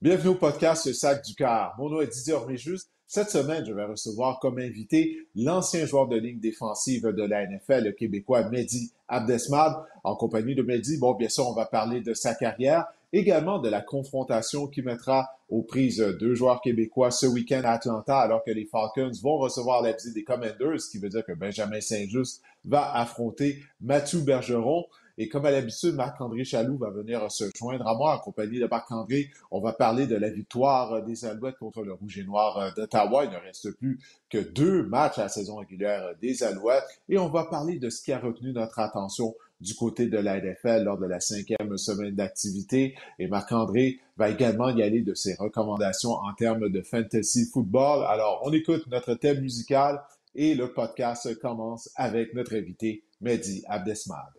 Bienvenue au podcast Le Sac du Cœur. Mon nom est Didier Orméjus. Cette semaine, je vais recevoir comme invité l'ancien joueur de ligne défensive de la NFL, le Québécois Mehdi Abdesmad. En compagnie de Mehdi, bon, bien sûr, on va parler de sa carrière, également de la confrontation qui mettra aux prises deux joueurs québécois ce week-end à Atlanta, alors que les Falcons vont recevoir la des Commanders, ce qui veut dire que Benjamin Saint-Just va affronter Mathieu Bergeron. Et comme à l'habitude, Marc-André Chaloux va venir se joindre à moi en compagnie de Marc-André. On va parler de la victoire des Alouettes contre le Rouge et Noir d'Ottawa. Il ne reste plus que deux matchs à la saison régulière des Alouettes. Et on va parler de ce qui a retenu notre attention du côté de la NFL lors de la cinquième semaine d'activité. Et Marc-André va également y aller de ses recommandations en termes de fantasy football. Alors, on écoute notre thème musical et le podcast commence avec notre invité, Mehdi Abdesmad.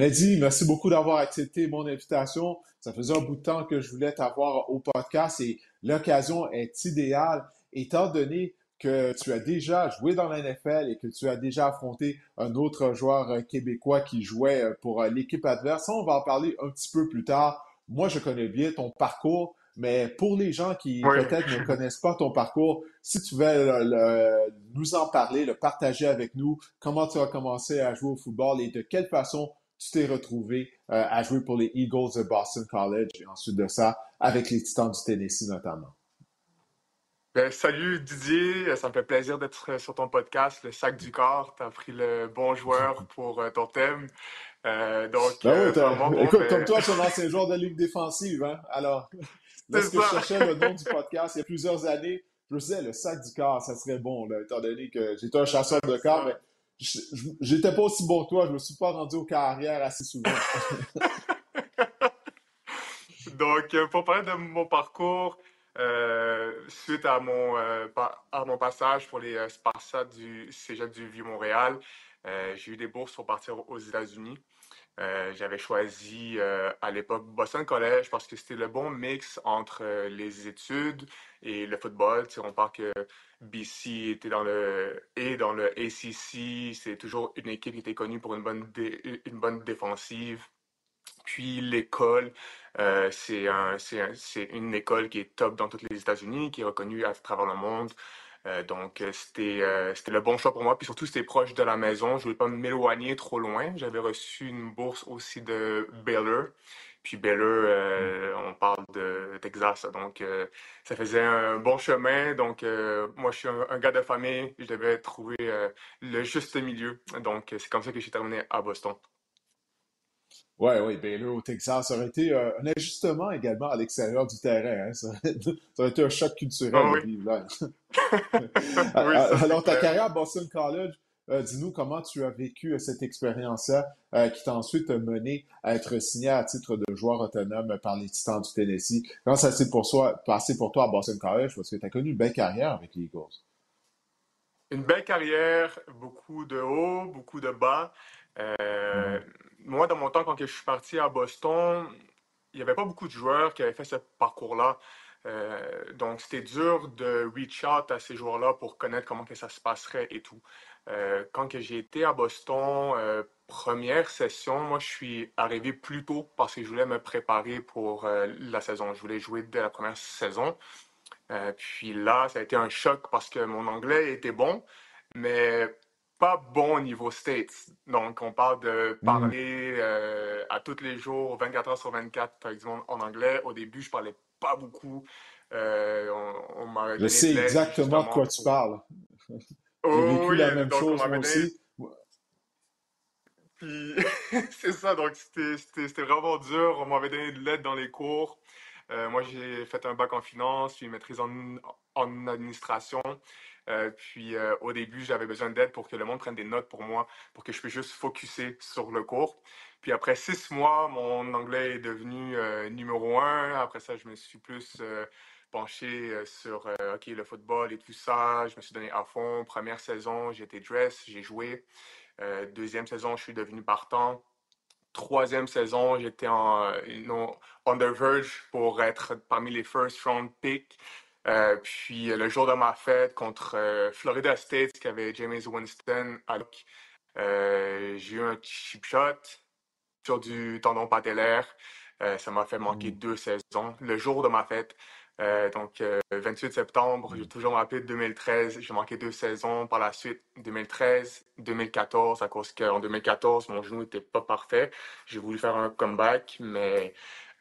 Mehdi, merci beaucoup d'avoir accepté mon invitation. Ça faisait un bout de temps que je voulais t'avoir au podcast et l'occasion est idéale étant donné que tu as déjà joué dans la NFL et que tu as déjà affronté un autre joueur québécois qui jouait pour l'équipe adverse. On va en parler un petit peu plus tard. Moi, je connais bien ton parcours, mais pour les gens qui peut-être ne connaissent pas ton parcours, si tu veux nous en parler, le partager avec nous, comment tu as commencé à jouer au football et de quelle façon tu t'es retrouvé euh, à jouer pour les Eagles de Boston College et ensuite de ça avec les Titans du Tennessee notamment. Ben, salut Didier, ça me fait plaisir d'être sur ton podcast, le sac du corps. Tu as pris le bon joueur pour euh, ton thème. Euh, donc, ben oui, écoute, ben comme toi, tu es un ancien joueur de ligue défensive. Hein? Alors, lorsque je cherchais le nom du podcast il y a plusieurs années, je me disais, le sac du corps, ça serait bon, là, étant donné que j'étais un chasseur de corps, mais j'étais pas aussi bon que toi, je me suis pas rendu aux carrières assez souvent. Donc, euh, pour parler de mon parcours, euh, suite à mon, euh, à mon passage pour les Sparta du Cégep du Vieux-Montréal, j'ai eu des bourses pour partir aux États-Unis. J'avais choisi à l'époque Boston College parce que c'était le bon mix entre les études et le football. on parle que BC était dans le, et dans le ACC. C'est toujours une équipe qui était connue pour une bonne, une bonne défensive. Puis l'école, euh, c'est un, une école qui est top dans tous les États-Unis, qui est reconnue à travers le monde. Euh, donc, c'était euh, c'était le bon choix pour moi. Puis surtout, c'était proche de la maison. Je ne voulais pas m'éloigner trop loin. J'avais reçu une bourse aussi de Baylor. Puis Baylor, euh, on parle de Texas, donc euh, ça faisait un bon chemin. Donc euh, moi, je suis un, gars de famille, je devais trouver le juste milieu. Donc c'est comme ça que j'ai terminé à Boston. Oui, oui, Baylor au Texas, ça aurait été un ajustement également à l'extérieur du terrain. Hein. Ça, aurait, été un choc culturel ah là. Alors, ta carrière à Boston College, dis-nous comment tu as vécu euh, cette expérience-là euh, qui t'a ensuite mené à être signé à titre de joueur autonome par les Titans du Tennessee. Comment ça s'est pour passé pour toi à Boston College? Parce que tu as connu une belle carrière avec les Eagles. Une belle carrière, beaucoup de hauts, beaucoup de bas. Mm-hmm. Moi, dans mon temps, quand je suis parti à Boston, il n'y avait pas beaucoup de joueurs qui avaient fait ce parcours-là. donc, c'était dur de reach out à ces joueurs-là pour connaître comment que ça se passerait et tout. Euh, quand j'ai été à Boston, euh, première session, moi, je suis arrivé plus tôt parce que je voulais me préparer pour euh, la saison. Je voulais jouer dès la première saison. puis là, ça a été un choc parce que mon anglais était bon, mais pas bon au niveau States. Donc, on parle de mm. parler à tous les jours, 24 heures sur 24, par exemple, en anglais. Au début, je parlais pas beaucoup. on, je sais exactement de quoi tu parles. J'ai vécu oui, la même chose moi aussi. Puis, c'est ça, donc c'était vraiment dur. On m'avait donné de l'aide dans les cours. Euh, moi, j'ai fait un bac en finance, puis une maîtrise en, en administration. Euh, puis euh, au début, j'avais besoin d'aide pour que le monde prenne des notes pour moi, pour que je puisse juste focuser sur le cours. Puis après six mois, mon anglais est devenu numéro un. Après ça, je me suis plus penché euh, sur euh, OK, le football et tout ça. Je me suis donné à fond. Première saison, été dress, j'ai joué. Euh, deuxième saison, je suis devenu partant. Troisième saison, j'étais en on the verge pour être parmi les first round picks. puis le jour de ma fête contre Florida State, qui avait James Winston, j'ai eu un chip shot sur du tendon patellaire. ça m'a fait manquer mm. deux saisons. Le jour de ma fête, euh, donc, 28 euh, septembre, j'ai toujours rappelé 2013. J'ai manqué deux saisons. Par la suite, 2013, 2014, à cause qu'en 2014, mon genou n'était pas parfait. J'ai voulu faire un comeback, mais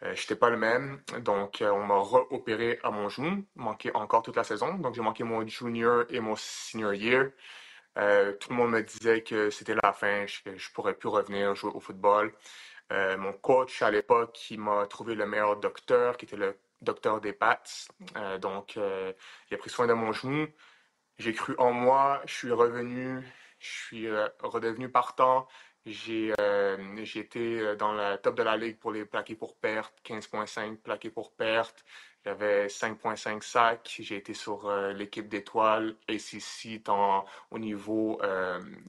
euh, je n'étais pas le même. Donc, on m'a opéré à mon genou. Manqué encore toute la saison. Donc, j'ai manqué mon junior et mon senior year. tout le monde me disait que c'était la fin, que je ne pourrais plus revenir jouer au football. mon coach à l'époque, qui m'a trouvé le meilleur docteur, qui était le docteur des pattes. Euh, donc, euh, il a pris soin de mon genou. J'ai cru en moi. Je suis revenu. Je suis euh, redevenu partant. J'ai été dans la top de la ligue pour les plaqués pour perte, 15.5 plaqués pour perte. J'avais 5.5 sacs. J'ai été sur l'équipe d'étoiles ACC tant au niveau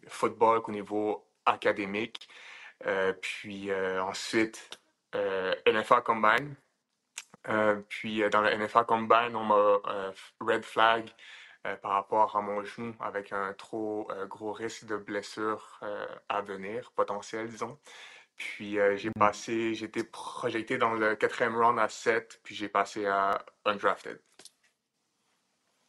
football qu'au niveau académique. puis ensuite, NFA Combine, euh, puis euh, dans le NFA Combine, on m'a euh, red flag par rapport à mon genou avec un trop gros risque de blessure à venir, potentiel, disons. Puis j'ai mm. passé, j'ai été projeté dans le quatrième round à 7, puis j'ai passé à undrafted.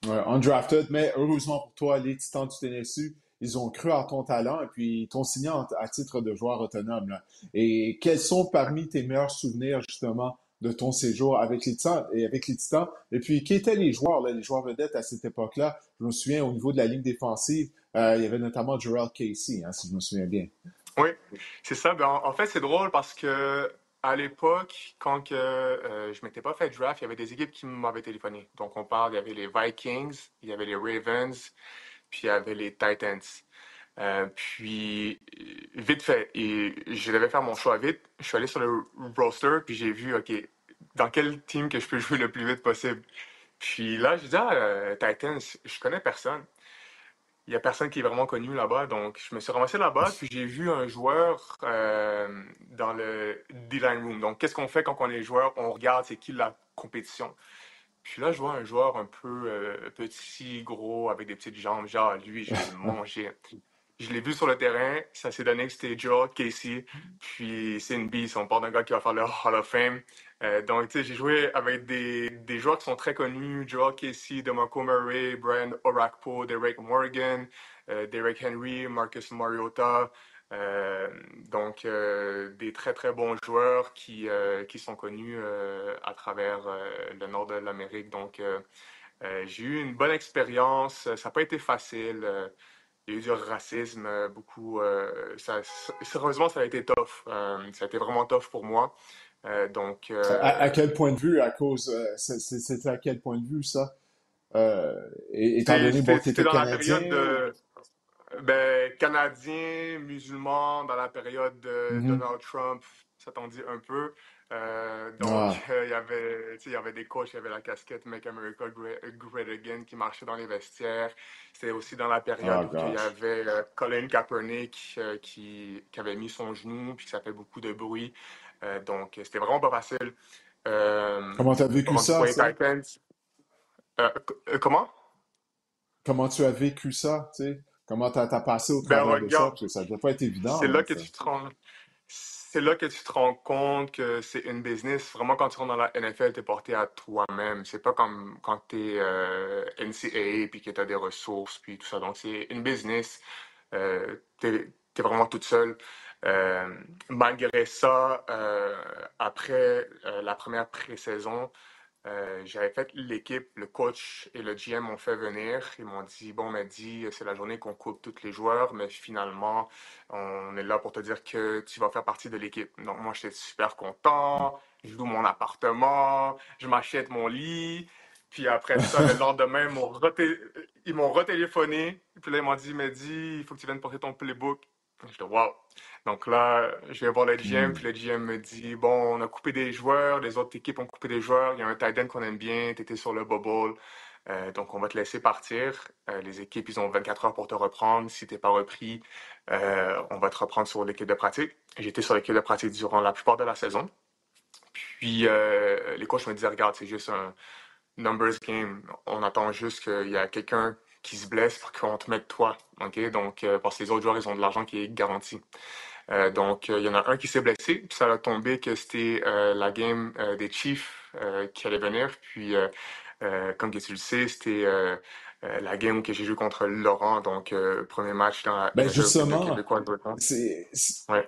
Ouais, undrafted, mais heureusement pour toi, les Titans du Tennessee, ils ont cru à ton talent et puis t'ont signé à titre de joueur autonome. Et quels sont parmi tes meilleurs souvenirs justement de ton séjour avec les Titans et avec les Titans. Et puis, qui étaient les joueurs, les joueurs vedettes à cette époque-là? Je me souviens, au niveau de la ligne défensive, euh, il y avait notamment Gerald Casey, hein, si je me souviens bien. Oui, c'est ça. Ben, en, fait, c'est drôle parce que à l'époque, quand euh, je m'étais pas fait draft, il y avait des équipes qui m'avaient téléphoné. Donc, on parle, il y avait les Vikings, il y avait les Ravens, puis il y avait les Titans. Euh, puis, vite fait, et je devais faire mon choix vite. Je suis allé sur le roster, puis j'ai vu, OK, dans quel team que je peux jouer le plus vite possible? Puis là, je dis, ah, euh, Titans, je connais personne. Il n'y a personne qui est vraiment connu là-bas. Donc, je me suis ramassé là-bas, puis j'ai vu un joueur euh, dans le D-line room. Donc, qu'est-ce qu'on fait quand on est joueur? On regarde c'est qui la compétition. Puis là, je vois un joueur un peu petit, gros, avec des petites jambes. Genre, lui, je vais le manger. Je l'ai vu sur le terrain. Ça s'est donné que c'était Joe Casey. Puis c'est une bise. On parle d'un gars qui va faire le Hall of Fame. Euh, donc, tu sais, j'ai joué avec des, des, joueurs qui sont très connus. Joel Casey, DeMarco Murray, Brian Orakpo, Derek Morgan, euh, Derek Henry, Marcus Mariota. Euh, donc, des très, très bons joueurs qui, qui sont connus à travers le nord de l'Amérique. Donc, j'ai eu une bonne expérience. Ça n'a pas été facile il y a eu du racisme, euh, beaucoup. Euh, ça, sérieusement, ça a été tough. Euh, ça a été vraiment tough pour moi. donc. À, quel point de vue, à cause. C'était à quel point de vue, ça? étant donné que tu étais canadien. De, ben, canadien, musulman, dans la période de mm-hmm. Donald Trump, ça t'en dit un peu. Euh, donc, ah. il, y avait, il y avait des coachs, il y avait la casquette Make America Great, Again qui marchait dans les vestiaires. C'était aussi dans la période oh, où il y avait euh, Colin Kaepernick euh, qui, qui, avait mis son genou puis ça fait beaucoup de bruit. donc, c'était vraiment pas facile. comment tu as vécu ça? comment? Comment tu as vécu ça? Comment tu as, passé au ben, travers de ça? Parce que ça ne doit pas être évident. C'est là que tu te rends c'est là que tu te rends compte que c'est une business. Vraiment, quand tu rentres dans la NFL, tu es porté à toi-même. C'est pas comme quand tu es euh, NCAA puis que tu as des ressources puis tout ça. Donc, c'est une business. Euh, tu es, vraiment toute seule. Euh, malgré ça, après la première pré-saison, euh, j'avais fait l'équipe, le coach et le GM m'ont fait venir. Ils m'ont dit Bon, on m'a dit, c'est la journée qu'on coupe tous les joueurs, mais finalement, on est là pour te dire que tu vas faire partie de l'équipe. Donc, moi, j'étais super content. Je loue mon appartement, je m'achète mon lit. Puis après ça, le lendemain, ils m'ont retéléphoné. Puis là, ils m'ont dit dit, il faut que tu viennes porter ton playbook. J'étais Wow donc là, je vais voir le GM, hmm. puis le GM me dit Bon, on a coupé des joueurs, les autres équipes ont coupé des joueurs, il y a un tight end qu'on aime bien, tu étais sur le bubble, euh, donc on va te laisser partir. Euh, les équipes, ils ont 24 heures pour te reprendre. Si tu n'es pas repris, euh, on va te reprendre sur l'équipe de pratique. J'étais sur l'équipe de pratique durant la plupart de la saison. Puis les coachs me disaient Regarde, c'est juste un numbers game. On attend juste qu'il y a quelqu'un qui se blesse pour qu'on te mette toi. OK? Donc, parce que les autres joueurs, ils ont de l'argent qui est garanti. donc, il y en a un qui s'est blessé, puis ça a tombé que c'était la game des Chiefs qui allait venir. Puis, comme tu le sais, c'était euh, la game que j'ai joué contre Laurent, donc euh, premier match dans la ben justement, c'est,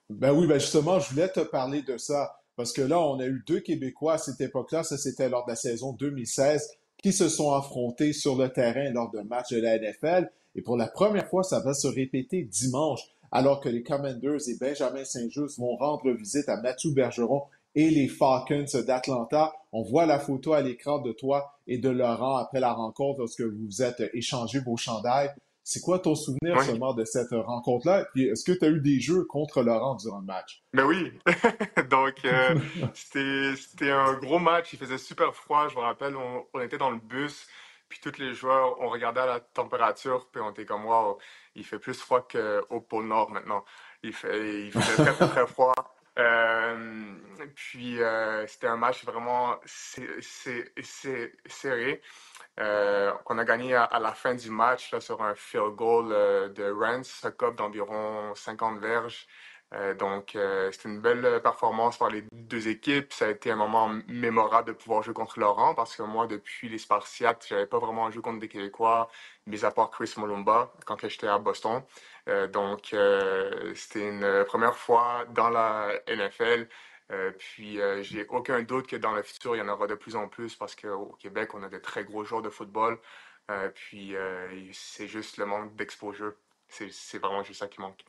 Ben oui, ben justement, je voulais te parler de ça. Parce que là, on a eu deux Québécois à cette époque-là, ça c'était lors de la saison 2016, qui se sont affrontés sur le terrain lors d'un match de la NFL. Et pour la première fois, ça va se répéter dimanche, alors que les Commanders et Benjamin Saint-Just vont rendre visite à Mathieu Bergeron et les Falcons d'Atlanta. On voit la photo à l'écran de toi et de Laurent après la rencontre lorsque vous vous êtes échangé vos chandails. C'est quoi ton souvenir seulement de cette rencontre-là? Puis est-ce que tu as eu des jeux contre Laurent durant le match? Ben oui. Donc, euh, c'était un gros match. Il faisait super froid. Je me rappelle, on, était dans le bus. Puis tous les joueurs, on regardait la température. Puis on était comme, wow, il fait plus froid qu'au pôle Nord maintenant. Il, fait, il faisait très, très, très froid. Euh, puis euh, c'était un match vraiment serré. Euh, qu'on a gagné à, la fin du match là, sur un field goal de Rance, cop d'environ 50 verges. Euh, donc, euh, c'était une belle performance par les deux équipes. Ça a été un moment mémorable de pouvoir jouer contre Laurent parce que moi, depuis les Spartiates, j'avais pas vraiment joué contre des Québécois, mis à part Chris Molumba quand j'étais à Boston. Euh, donc, c'était une première fois dans la NFL. puis, j'ai aucun doute que dans le futur, il y en aura de plus en plus parce qu'au Québec, on a de très gros joueurs de football. puis, c'est juste le manque d'exposure. C'est vraiment juste ça qui manque.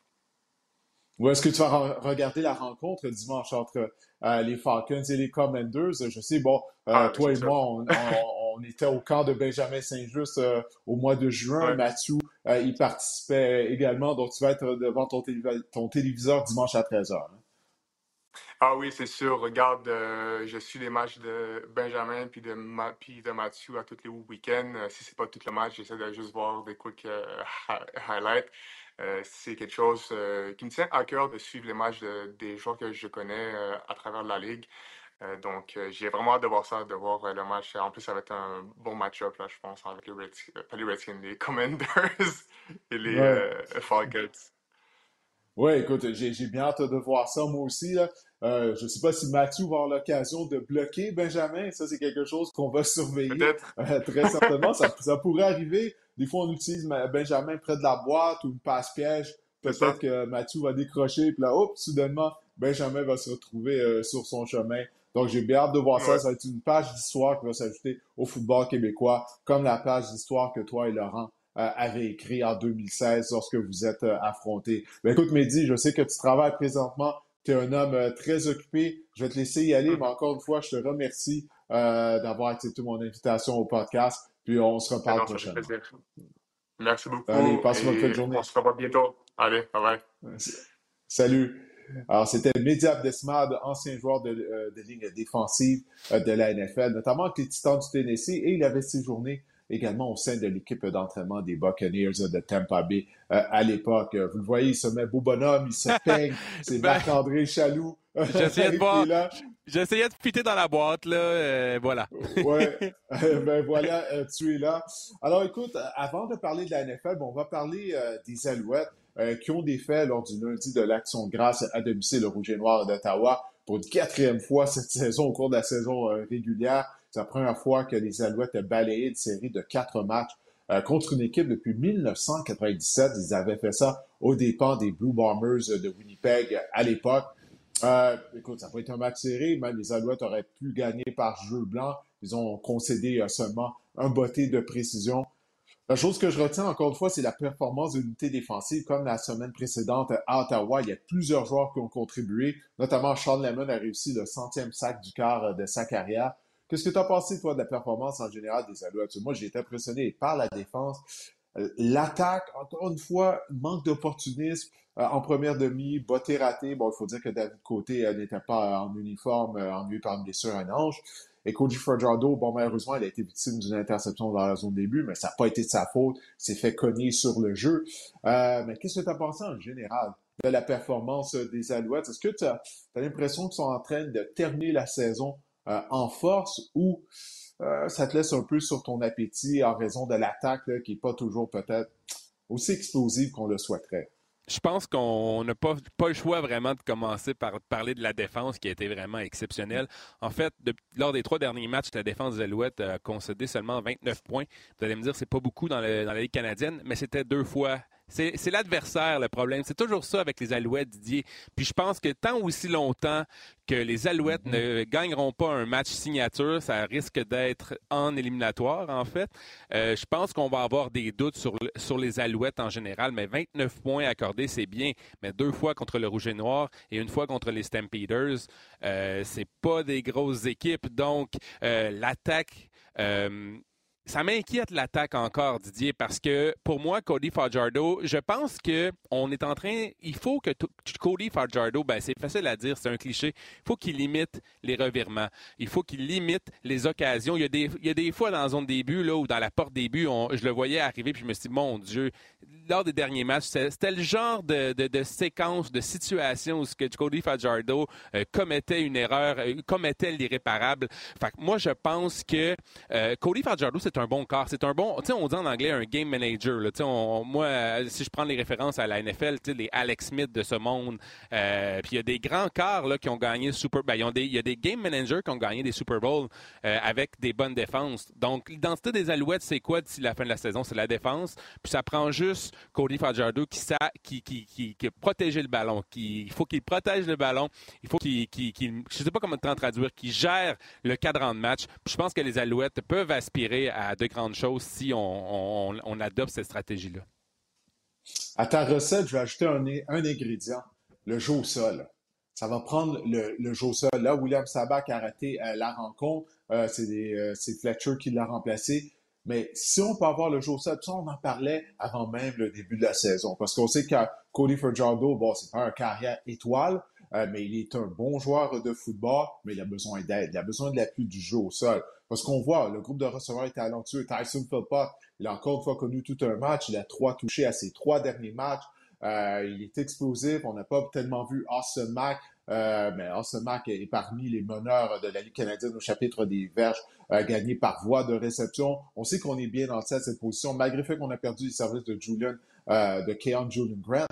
Ou est-ce que tu vas regarder la rencontre dimanche entre euh, les Falcons et les Commanders? Je sais, bon, euh, ah, toi et moi, on, était au camp de Benjamin Saint-Just euh, au mois de juin. Mathieu, il participait également, donc tu vas être devant ton, téléviseur dimanche à 13h. Hein. Ah oui, c'est sûr. Regarde, je suis les matchs de Benjamin puis de, puis de Mathieu à tous les week-ends. si c'est pas tout le match, j'essaie de juste voir des quick highlights. Euh, c'est quelque chose euh, qui me tient à cœur de suivre les matchs des joueurs que je connais euh, à travers la ligue. Donc, j'ai vraiment hâte de voir ça, de voir le match. En plus, ça va être un bon match-up, là, je pense, avec les Redskins, pas les Redskins, les Commanders et les Falcons. Oui, écoute, j'ai bien hâte de voir ça, moi aussi. je ne sais pas si Mathieu va avoir l'occasion de bloquer Benjamin. Ça, c'est quelque chose qu'on va surveiller. très certainement. ça, ça, pourrait arriver. Des fois, on utilise Benjamin près de la boîte ou une passe-piège. Peut-être que Mathieu va décrocher, puis là, hop, soudainement, Benjamin va se retrouver euh, sur son chemin. Donc, j'ai bien hâte de voir ça. Ça va être une page d'histoire qui va s'ajouter au football québécois, comme la page d'histoire que toi et Laurent euh, avez écrit en 2016 lorsque vous êtes euh, affrontés. Ben, écoute, Mehdi, je sais que tu travailles présentement. Tu es un homme très occupé. Je vais te laisser y aller, mais encore une fois, je te remercie d'avoir accepté mon invitation au podcast. Puis on se reparle prochainement. Merci beaucoup. Allez, passe une bonne journée. On se revoit bientôt. Allez, bye bye. Salut. Alors, c'était Mehdi Abdesmad, ancien joueur de, euh, de ligne défensive euh, de la NFL, notamment avec les Titans du Tennessee, et il avait séjourné également au sein de l'équipe d'entraînement des Buccaneers de Tampa Bay euh, à l'époque. Vous le voyez, il se met beau bonhomme, il se peigne, c'est ben, Marc-André Chaloux. J'essayais de voir. J'essayais de fitter dans la boîte, là, voilà. ouais, ben voilà, tu es là. Alors écoute, avant de parler de la NFL, on va parler des Alouettes qui ont des faits lors du lundi de l'Action grâce à domicile au Rouge et Noir d'Ottawa pour une quatrième fois cette saison au cours de la saison régulière. C'est la première fois que les Alouettes balayé une série de quatre matchs euh, contre une équipe depuis 1997. Ils avaient fait ça au dépens des Blue Bombers de Winnipeg à l'époque. Euh, écoute, ça pas été un match serré. Même les Alouettes auraient pu gagner par jeu blanc. Ils ont concédé euh, seulement un botté de précision. La chose que je retiens encore une fois, c'est la performance de l'unité défensive. Comme la semaine précédente à Ottawa, il y a plusieurs joueurs qui ont contribué. Notamment, Sean Lemon a réussi le centième sac du quart de sa carrière. Qu'est-ce que tu as pensé, toi, de la performance en général des Alouettes? Moi, j'ai été impressionné par la défense. Euh, l'attaque, encore une fois, manque d'opportunisme. Euh, en première demi, botté raté. Bon, il faut dire que David Côté euh, n'était pas en uniforme, ennuyé par blessure à un ange. Et Cody Fajardo, bon, malheureusement, il a été victime d'une interception dans la zone début, mais ça n'a pas été de sa faute. S'est fait cogner sur le jeu. mais qu'est-ce que tu as pensé en général de la performance des Alouettes? Est-ce que tu as, as l'impression qu'ils sont en train de terminer la saison euh, en force ou euh, ça te laisse un peu sur ton appétit en raison de l'attaque qui n'est pas toujours peut-être aussi explosive qu'on le souhaiterait? Je pense qu'on n'a pas, pas, le choix vraiment de commencer par parler de la défense qui a été vraiment exceptionnelle. En fait, lors des trois derniers matchs, la défense des Alouettes a concédé seulement 29 points. Vous allez me dire, c'est pas beaucoup dans, dans la Ligue canadienne, mais c'était deux fois c'est l'adversaire le problème. C'est toujours ça avec les Alouettes, Didier. Puis je pense que tant aussi longtemps que les Alouettes ne mhm. gagneront pas un match signature, ça risque d'être en éliminatoire, en fait. Euh, je pense qu'on va avoir des doutes sur, sur les Alouettes en général, mais 29 points accordés, c'est bien. Mais deux fois contre le Rouge et Noir et une fois contre les Stampeders, euh, c'est pas des grosses équipes. Donc, euh, l'attaque... Euh, ça m'inquiète l'attaque encore, Didier, parce que pour moi, Cody Fajardo, je pense que on est en train. Il faut que Cody Fajardo, ben c'est facile à dire, c'est un cliché. Il faut qu'il limite les revirements. Il faut qu'il limite les occasions. Il y a des, il y a des fois dans la zone début, là, ou dans la porte début, on, je le voyais arriver, puis je me suis dit, mon Dieu, lors des derniers matchs, c'était le genre de, de, séquence, de situation où que Cody Fajardo euh, commettait une erreur, euh, commettait l'irréparable. Fait que moi, je pense que euh, Cody Fajardo, c'est un bon corps. C'est un bon, tu sais, on dit en anglais un game manager. Moi, si je prends les références à la NFL, les Alex Smith de ce monde, euh, puis il y a des grands corps là, qui ont gagné Super ben, Il y a des game managers qui ont gagné des Super Bowls euh, avec des bonnes défenses. Donc, l'identité des Alouettes, c'est quoi d'ici la fin de la saison? C'est la défense. Puis ça prend juste Cody Fajardo qui, sa, qui, qui, qui, qui le ballon. Qui, il faut qu'il protège le ballon. Il faut qu'il, je sais pas comment traduire, qu'il gère le cadran de match. Je pense que les Alouettes peuvent aspirer à de grandes choses si on, adopte cette stratégie-là. À ta recette, je vais ajouter un, ingrédient, le jeu au sol. Ça va prendre le, jeu au sol. Là, William Sabac a raté euh, la rencontre. Euh, euh, c'est Fletcher qui l'a remplacé. Mais si on peut avoir le jeu au sol, ça, on en parlait avant même le début de la saison. Parce qu'on sait que Cody Fajardo, bon, c'est pas un carrière étoile, mais il est un bon joueur de football, mais il a besoin d'aide. Il a besoin de l'appui du jeu au sol. Parce qu'on voit, le groupe de receveurs est talentueux. Tyson Philpott, il a encore une fois connu tout un match. Il a trois touchés à ses trois derniers matchs. Euh, il est explosif. On n'a pas tellement vu Austin Mack. Euh, mais Austin Mack est parmi les meneurs de la Ligue canadienne au chapitre des verges euh, par voie de réception. On sait qu'on est bien dans cette position, malgré le fait qu'on a perdu les services de Julian, de Keon Julian Grant.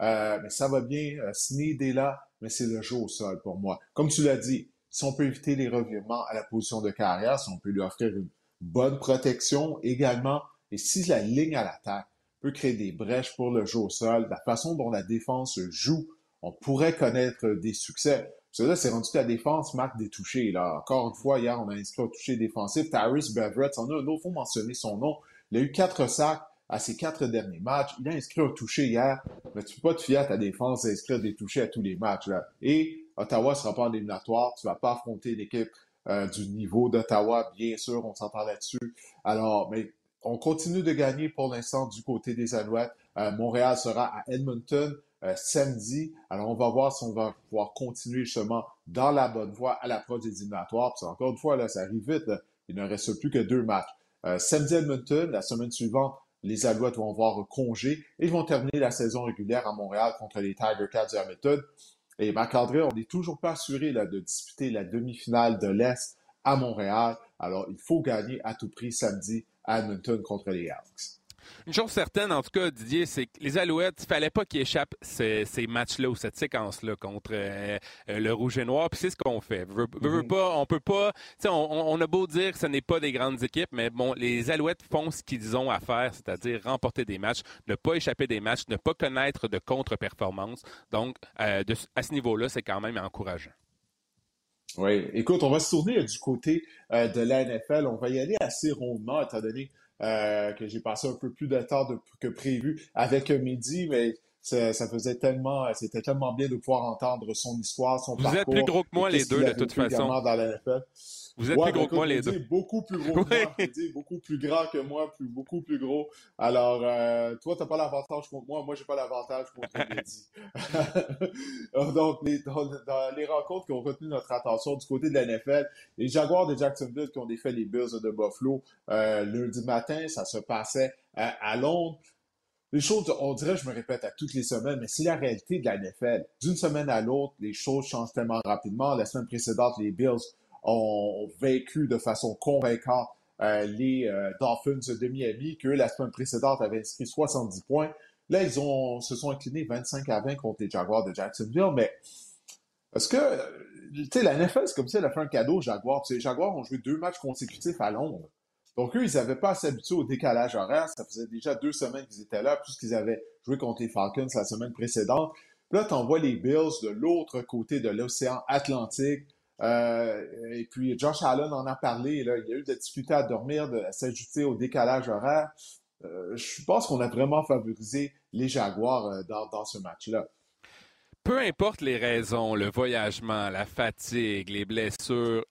mais ça va bien. Sneed est là, mais c'est le jeu au sol pour moi. Comme tu l'as dit, si on peut éviter les revirements à la position de carrière, si on peut lui offrir une bonne protection également, et si la ligne à l'attaque peut créer des brèches pour le jeu au sol, la façon dont la défense joue, on pourrait connaître des succès. Là, c'est rendu que la défense marque des touchés. Là. Encore une fois, hier, on a inscrit un touché défensif. Tyrese Beverett, on a un autre, faut mentionner son nom. Il a eu quatre sacs à ses quatre derniers matchs. Il a inscrit un touché hier, mais tu peux pas te fier à ta défense d'inscrire des touchés à tous les matchs. Là. Et Ottawa sera pas en éliminatoire. Tu vas pas affronter l'équipe euh, du niveau d'Ottawa, bien sûr, on s'entend là-dessus. Alors, mais on continue de gagner pour l'instant du côté des Alouettes. Euh, Montréal sera à Edmonton euh, samedi. Alors, on va voir si on va pouvoir continuer justement dans la bonne voie à l'approche des éliminatoires. Puis encore une fois, là, ça arrive vite. Il ne reste plus que deux matchs. samedi Edmonton, la semaine suivante, les Alouettes vont avoir congé et ils vont terminer la saison régulière à Montréal contre les Tiger Cats de Hamilton. Et Marc-André, on n'est toujours pas assuré de disputer la demi-finale de l'Est à Montréal. Alors, il faut gagner à tout prix samedi à Edmonton contre les Hawks. Une chose certaine, en tout cas, Didier, c'est que les Alouettes, il fallait pas qu'ils échappent ces, matchs-là ou cette séquence-là contre euh, euh, le Rouge et Noir. Puis c'est ce qu'on fait. Mhm. pas, on peut pas. On, on, a beau dire que ce n'est pas des grandes équipes, mais bon, les Alouettes font ce qu'ils ont à faire, c'est-à-dire remporter des matchs, ne pas échapper des matchs, ne pas connaître de contre-performance. Donc, euh, à ce niveau-là, c'est quand même encourageant. Oui, écoute, on va se tourner du côté de la NFL. On va y aller assez rondement, étant donné euh, que j'ai passé un peu plus de temps que prévu avec Midi, mais ça, faisait tellement, c'était tellement bien de pouvoir entendre son histoire, son parcours. Vous êtes plus gros que moi les deux de toute façon. Dans la NFL. Vous êtes plus gros que moi, les deux. Beaucoup plus gros que moi. beaucoup plus grand que moi, plus, beaucoup plus gros. Alors, euh, toi, tu n'as pas l'avantage contre moi. Moi, j'ai pas l'avantage contre Mehdi. Donc, les, dans, les rencontres qui ont retenu notre attention du côté de la NFL, les Jaguars de Jacksonville qui ont défait les Bills de Buffalo euh, lundi matin, ça se passait à, à Londres. Les choses, on dirait, je me répète à toutes les semaines, mais c'est la réalité de la NFL. D'une semaine à l'autre, les choses changent tellement rapidement. La semaine précédente, les Bills ont vaincu de façon convaincante euh, les euh, Dolphins de Miami, qu'eux, la semaine précédente, avaient inscrit 70 points. Là, ils se sont inclinés 25 à 20 contre les Jaguars de Jacksonville, mais est-ce que, tu sais, la NFL, c'est comme si elle a fait un cadeau aux Jaguars. les Jaguars ont joué deux matchs consécutifs à Londres. Donc, eux, ils n'avaient pas à s'habituer au décalage horaire. Ça faisait déjà deux semaines qu'ils étaient là, puisqu'ils avaient joué contre les Falcons la semaine précédente. Puis là, tu envoies les Bills de l'autre côté de l'océan Atlantique. Euh, et puis, Josh Allen en a parlé. Il y a eu des difficultés à dormir, à s'ajouter au décalage horaire. Euh, je pense qu'on a vraiment favorisé les Jaguars euh, dans, ce match-là. Peu importe les raisons, le voyagement, la fatigue, les blessures,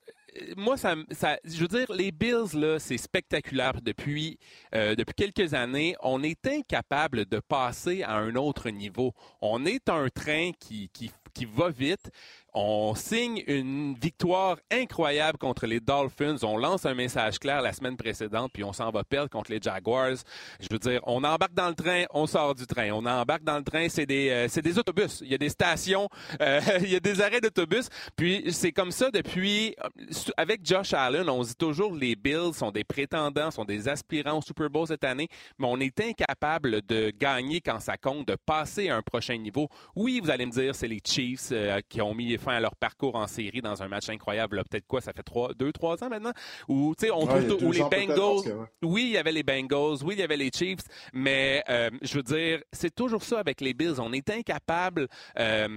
moi, ça, je veux dire, les Bills, là, c'est spectaculaire depuis, depuis quelques années. On est incapable de passer à un autre niveau. On est un train qui, qui, qui va vite. On signe une victoire incroyable contre les Dolphins. On lance un message clair la semaine précédente, puis on s'en va perdre contre les Jaguars. Je veux dire, on embarque dans le train, on sort du train. On embarque dans le train, c'est des, euh, des autobus. Il y a des stations, euh, il y a des arrêts d'autobus. Puis c'est comme ça depuis. Avec Josh Allen, on dit toujours les Bills sont des prétendants, sont des aspirants au Super Bowl cette année, mais on est incapable de gagner quand ça compte, de passer à un prochain niveau. Oui, vous allez me dire, c'est les Chiefs euh, qui ont mis à leur parcours en série dans un match incroyable. Peut-être quoi, ça fait trois, deux, trois ans maintenant? Ou, tu sais, on trouve les Bengals. Oui, il y avait les Bengals. Oui, il y avait les Chiefs. Mais, euh, je veux dire, c'est toujours ça avec les Bills. On est incapable euh,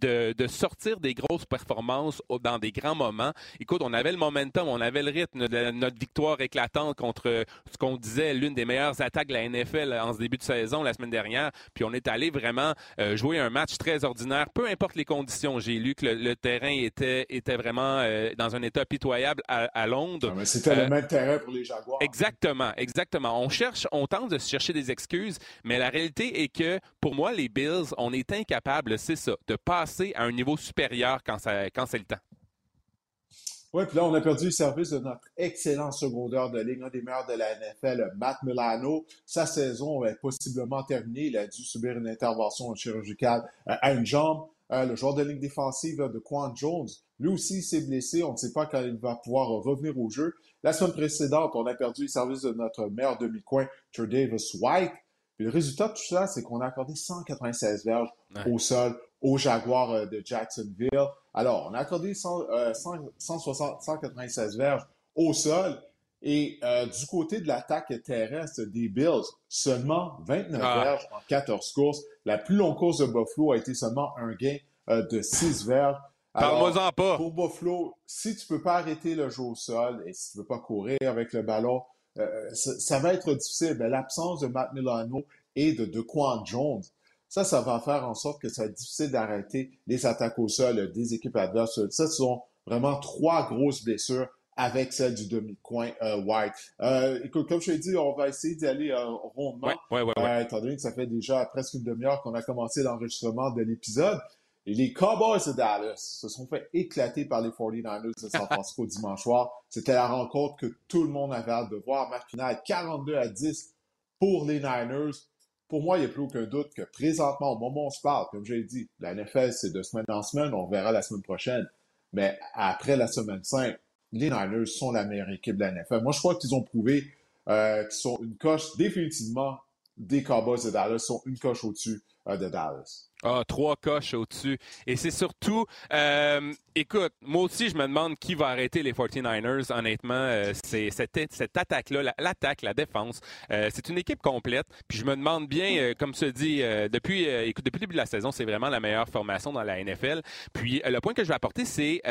de, de, sortir des grosses performances dans des grands moments. Écoute, on avait le momentum, on avait le rythme de notre victoire éclatante contre ce qu'on disait l'une des meilleures attaques de la NFL en ce début de saison la semaine dernière. Puis on est allé vraiment euh, jouer un match très ordinaire, peu importe les conditions. J'ai lu que le, le terrain était, était vraiment euh, dans un état pitoyable à, Londres. Ah, c'était le euh, même terrain pour les Jaguars. Exactement, exactement. On cherche, on tente de se chercher des excuses, mais la réalité est que pour moi, les Bills, on est incapable, c'est ça, de passer à un niveau supérieur quand, quand c'est le temps. Oui, puis là, on a perdu le service de notre excellent secondaire de ligne, un des meilleurs de la NFL, Matt Milano. Sa saison est possiblement terminée. Il a dû subir une intervention chirurgicale à une jambe. Euh, le joueur de ligne défensive de Quan Jones, lui aussi s'est blessé. On ne sait pas quand il va pouvoir revenir au jeu. La semaine précédente, on a perdu le service de notre meilleur demi-coin, Davis White. le résultat de tout ça, c'est qu'on a accordé 196 verges au sol aux Jaguars euh, de Jacksonville. Alors, on a accordé 196 euh, verges au sol. Et euh, du côté de l'attaque terrestre des Bills, seulement 29 ah. verges en 14 courses. La plus longue course de Buffalo a été seulement un gain euh, de 6 verges. Parle-moi-en pas. Pour Buffalo, si tu peux pas arrêter le jeu au sol et si tu veux pas courir avec le ballon, euh, ça, va être difficile. Mais l'absence de Matt Milano et de DeQuan Jones, ça, ça va faire en sorte que ça va être difficile d'arrêter les attaques au sol des équipes adverses. Ça, ce sont vraiment trois grosses blessures avec celle du demi-coin euh, White. Euh, écoute, comme je t'ai dit, on va essayer d'y aller euh, rondement, ouais, ouais, ouais, étant donné que ça fait déjà presque une demi-heure qu'on a commencé l'enregistrement de l'épisode. Et les Cowboys de Dallas se sont fait éclater par les 49ers de San Francisco dimanche soir. C'était la rencontre que tout le monde avait hâte de voir. Match final 42 à 10 pour les Niners. Pour moi, il n'y a plus aucun doute que présentement, au moment où on se parle, comme j'ai dit, la NFL, c'est de semaine en semaine. On verra la semaine prochaine. Mais après la semaine 5, les Niners sont la meilleure équipe de la NFL. Moi, je crois qu'ils ont prouvé euh, qu'ils sont une coche définitivement des Cowboys de Dallas, sont une coche au-dessus euh, de Dallas. Ah, trois coches au-dessus. Et c'est surtout, euh, écoute, moi aussi, je me demande qui va arrêter les 49ers. Honnêtement, euh, c'est cette, cette attaque-là, l'attaque, la, défense, euh, c'est une équipe complète. Puis je me demande bien, comme se dit, depuis, écoute, depuis le début de la saison, c'est vraiment la meilleure formation dans la NFL. Puis le point que je vais apporter, c'est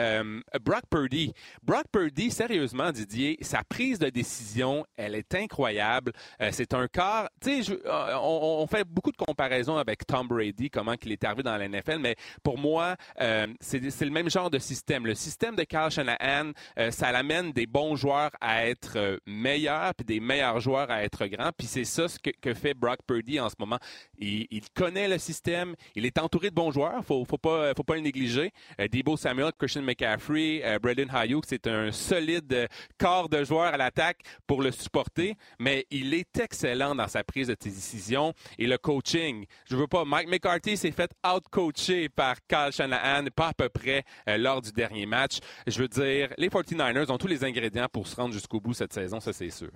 Brock Purdy. Brock Purdy, sérieusement, Didier, sa prise de décision, elle est incroyable. c'est un quart, tu sais, on, on, fait beaucoup de comparaisons avec Tom Brady, comment qu'il est arrivé dans la NFL, mais pour moi, euh, c'est le même genre de système. Le système de Kyle Shanahan, euh, ça l'amène des bons joueurs à être euh, meilleurs, puis des meilleurs joueurs à être grands, puis c'est ça ce que, fait Brock Purdy en ce moment. Il, connaît le système, il est entouré de bons joueurs, faut, faut pas, faut pas le négliger. Debo Samuel, Christian McCaffrey, Braden Hayuk, c'est un solide corps de joueurs à l'attaque pour le supporter, mais il est excellent dans sa prise de décision et le coaching. Je veux pas, Mike McCarthy, s'est fait out-coacher par Kyle Shanahan, pas à peu près euh, lors du dernier match. Je veux dire, les 49ers ont tous les ingrédients pour se rendre jusqu'au bout cette saison, ça c'est sûr.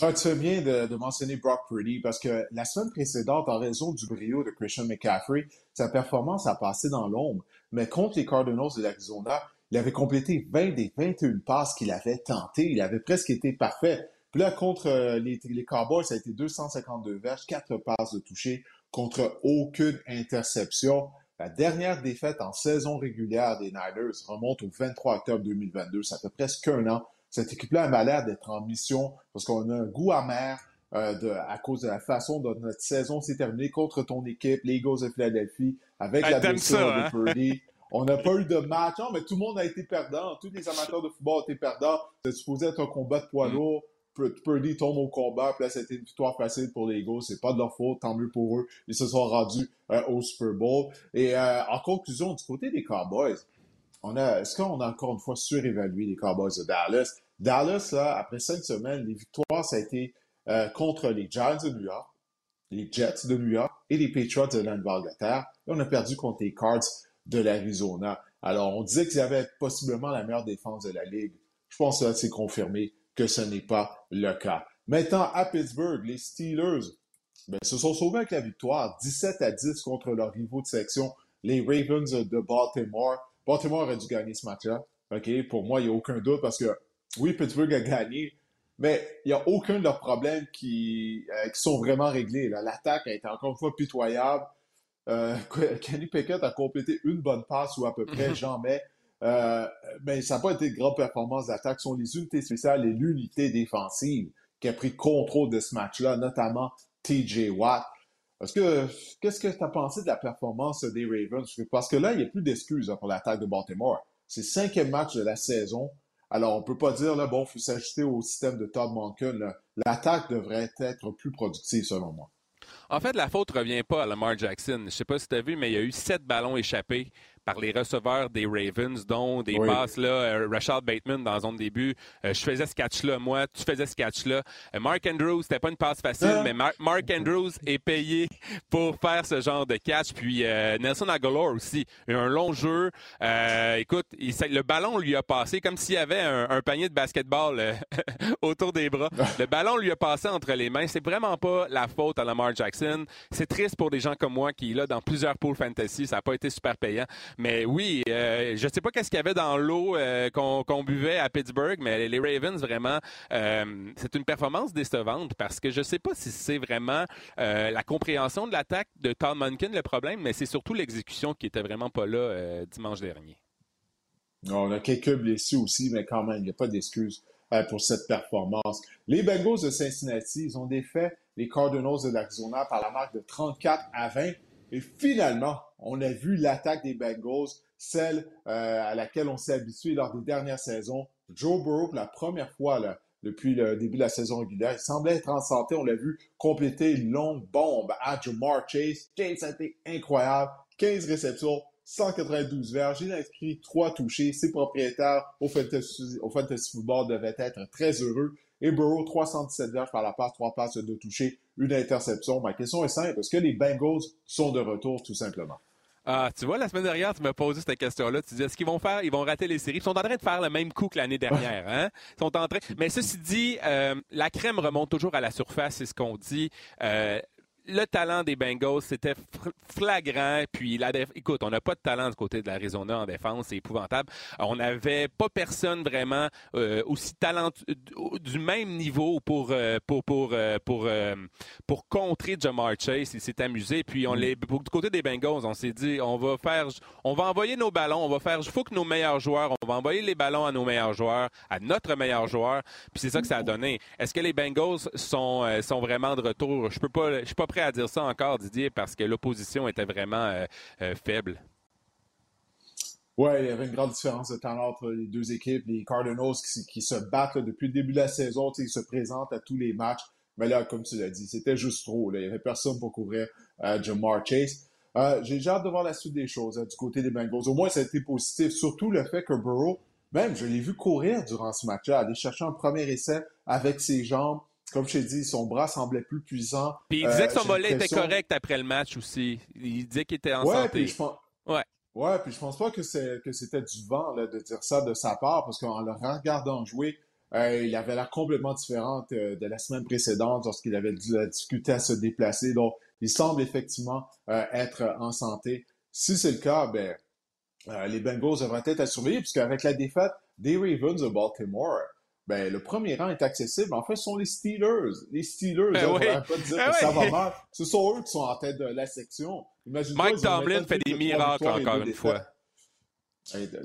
Ah, tu fais bien de, mentionner Brock Purdy? Parce que la semaine précédente, en raison du brio de Christian McCaffrey, sa performance a passé dans l'ombre. Mais contre les Cardinals de l'Arizona, il avait complété 20 des 21 passes qu'il avait tentées. Il avait presque été parfait. Puis là, contre euh, les, les Cowboys, ça a été 252 verges, 4 passes de toucher contre aucune interception. La dernière défaite en saison régulière des Niners remonte au 23 octobre 2022. Ça fait presque un an cette équipe-là a l'air d'être en mission parce qu'on a un goût amer euh, de, à cause de la façon dont notre saison s'est terminée contre ton équipe, les Eagles de Philadelphie, avec la blessure de hein? Purdy. On n'a pas eu de match, non, mais tout le monde a été perdant. Tous les amateurs de football ont été perdants. C'était supposé être un combat de poids mm. lourd. Purdy tombe au combat, puis là, c'était une victoire facile pour les Eagles. C'est pas de leur faute, tant mieux pour eux. Ils se sont rendus euh, au Super Bowl. Et euh, en conclusion, du côté des Cowboys, on a, est-ce qu'on a encore une fois surévalué les Cowboys de Dallas? Dallas, là, après cinq semaines, les victoires, ça a été euh, contre les Giants de New York, les Jets de New York et les Patriots de l'Angleterre. Et on a perdu contre les Cards de l'Arizona. Alors, on disait qu'ils avaient possiblement la meilleure défense de la Ligue. Je pense que c'est confirmé que ce n'est pas le cas. Maintenant, à Pittsburgh, les Steelers ben, se sont sauvés avec la victoire, 17 à 10 contre leur rivaux de section, les Ravens de Baltimore. Baltimore aurait dû gagner ce match-là. Pour moi, il n'y a aucun doute parce que oui, Pittsburgh a gagné, mais il n'y a aucun de leurs problèmes qui, euh, qui sont vraiment réglés. L'attaque a été encore une fois pitoyable. Euh, Kenny Pickett a complété une bonne passe ou à peu près, j'en mets. Euh, mais ça n'a pas été de grande performance d'attaque. Ce sont les unités spéciales et l'unité défensive qui a pris contrôle de ce match-là, notamment TJ Watt. Est-ce que qu'est-ce que tu as pensé de la performance des Ravens? Parce que là, il n'y a plus d'excuses hein, pour l'attaque de Baltimore. C'est le cinquième match de la saison. Alors, on peut pas dire, là, bon, il faut s'ajuster au système de Todd Monken. L'attaque devrait être plus productive, selon moi. En fait, la faute revient pas à Lamar Jackson. Je sais pas si tu as vu, mais il y a eu sept ballons échappés par les receveurs des Ravens, dont des passes là, euh, Rashad Bateman dans zone début. Euh, je faisais ce catch-là, moi, tu faisais ce catch-là. Euh, Mark Andrews, c'était pas une passe facile, hein? mais Mark Andrews est payé pour faire ce genre de catch. Puis Nelson Aguilar aussi, un long jeu. écoute, le ballon lui a passé comme s'il y avait un, panier de basketball autour des bras. Le ballon lui a passé entre les mains. C'est vraiment pas la faute à Lamar Jackson. C'est triste pour des gens comme moi qui, là, dans plusieurs pools fantasy, ça n'a pas été super payant. Mais oui, euh, je ne sais pas qu'est-ce qu'il y avait dans l'eau euh, qu'on buvait à Pittsburgh, mais les Ravens, vraiment, euh, c'est une performance décevante parce que je ne sais pas si c'est vraiment la compréhension de l'attaque de Tom Munkin le problème, mais c'est surtout l'exécution qui était vraiment pas là dimanche dernier. On a quelques blessés aussi, mais quand même, il n'y a pas d'excuse pour cette performance. Les Bengals de Cincinnati, ils ont défait les Cardinals de l'Arizona par la marque de 34 à 20. Et finalement, on a vu l'attaque des Bengals, celle euh, à laquelle on s'est habitué lors des dernières saisons. Joe Burrow, pour la première fois là, depuis le début de la saison régulière, il semblait être en santé. On l'a vu compléter une longue bombe à Jamar Chase. Chase a été incroyable. 15 réceptions, 192 verges. Il a inscrit 3 touchés. Ses propriétaires au fantasy, football devaient être très heureux. Et Burrow, 317 verges par la passe, 3 passes de toucher, une interception. Ma question est simple. Est-ce que les Bengals sont de retour, tout simplement? Ah, tu vois, la semaine dernière, tu m'as posé cette question-là. Tu disais, est-ce qu'ils vont faire, ils vont rater les séries? Ils sont en train de faire le même coup que l'année dernière, hein? Ils sont en train. Mais ceci dit, euh, la crème remonte toujours à la surface, c'est ce qu'on dit. Euh, le talent des Bengals, c'était flagrant. Puis, la écoute, on n'a pas de talent du côté de l'Arizona en défense, c'est épouvantable. On n'avait pas personne vraiment euh, aussi talentueux, du même niveau pour euh, pour pour euh, pour, pour contrer Jamar Chase. Il s'est amusé. Puis, on mm. les, du côté des Bengals, on s'est dit, on va faire, on va envoyer nos ballons, on va faire, il faut que nos meilleurs joueurs, on va envoyer les ballons à nos meilleurs joueurs, à notre meilleur joueur. Puis, c'est ça que ça a donné. Est-ce que les Bengals sont sont vraiment de retour? Je peux pas, je suis pas prêt à dire ça encore, Didier, parce que l'opposition était vraiment euh, euh, faible. Oui, il y avait une grande différence de talent entre les deux équipes. Les Cardinals qui, se battent depuis le début de la saison, ils se présentent à tous les matchs. Mais là, comme tu l'as dit, c'était juste trop. Il n'y avait personne pour couvrir euh, Jamar Chase. J'ai hâte de voir la suite des choses du côté des Bengals. Au moins, ça a été positif. Surtout le fait que Burrow, même, je l'ai vu courir durant ce match-là, aller chercher un premier essai avec ses jambes. Comme je t'ai dit, son bras semblait plus puissant. Puis il disait que son mollet était correct après le match aussi. Il disait qu'il était en ouais, santé. Puis je pense... Ouais. Ouais, puis je pense pas que c'est que c'était du vent là, de dire ça de sa part, parce qu'en le regardant jouer, euh, il avait l'air complètement différent euh, de la semaine précédente lorsqu'il avait dû euh, discuter à se déplacer. Donc, il semble effectivement être en santé. Si c'est le cas, ben, les Bengals devraient être à surveiller, puisqu'avec la défaite des Ravens de Baltimore, ben, le premier rang est accessible. En fait, ce sont les Steelers. Les Steelers, ben on ne pas dire ben que ça va mal. Ce sont eux qui sont en tête de la section. Mike Tomlin fait des miracles encore une fois.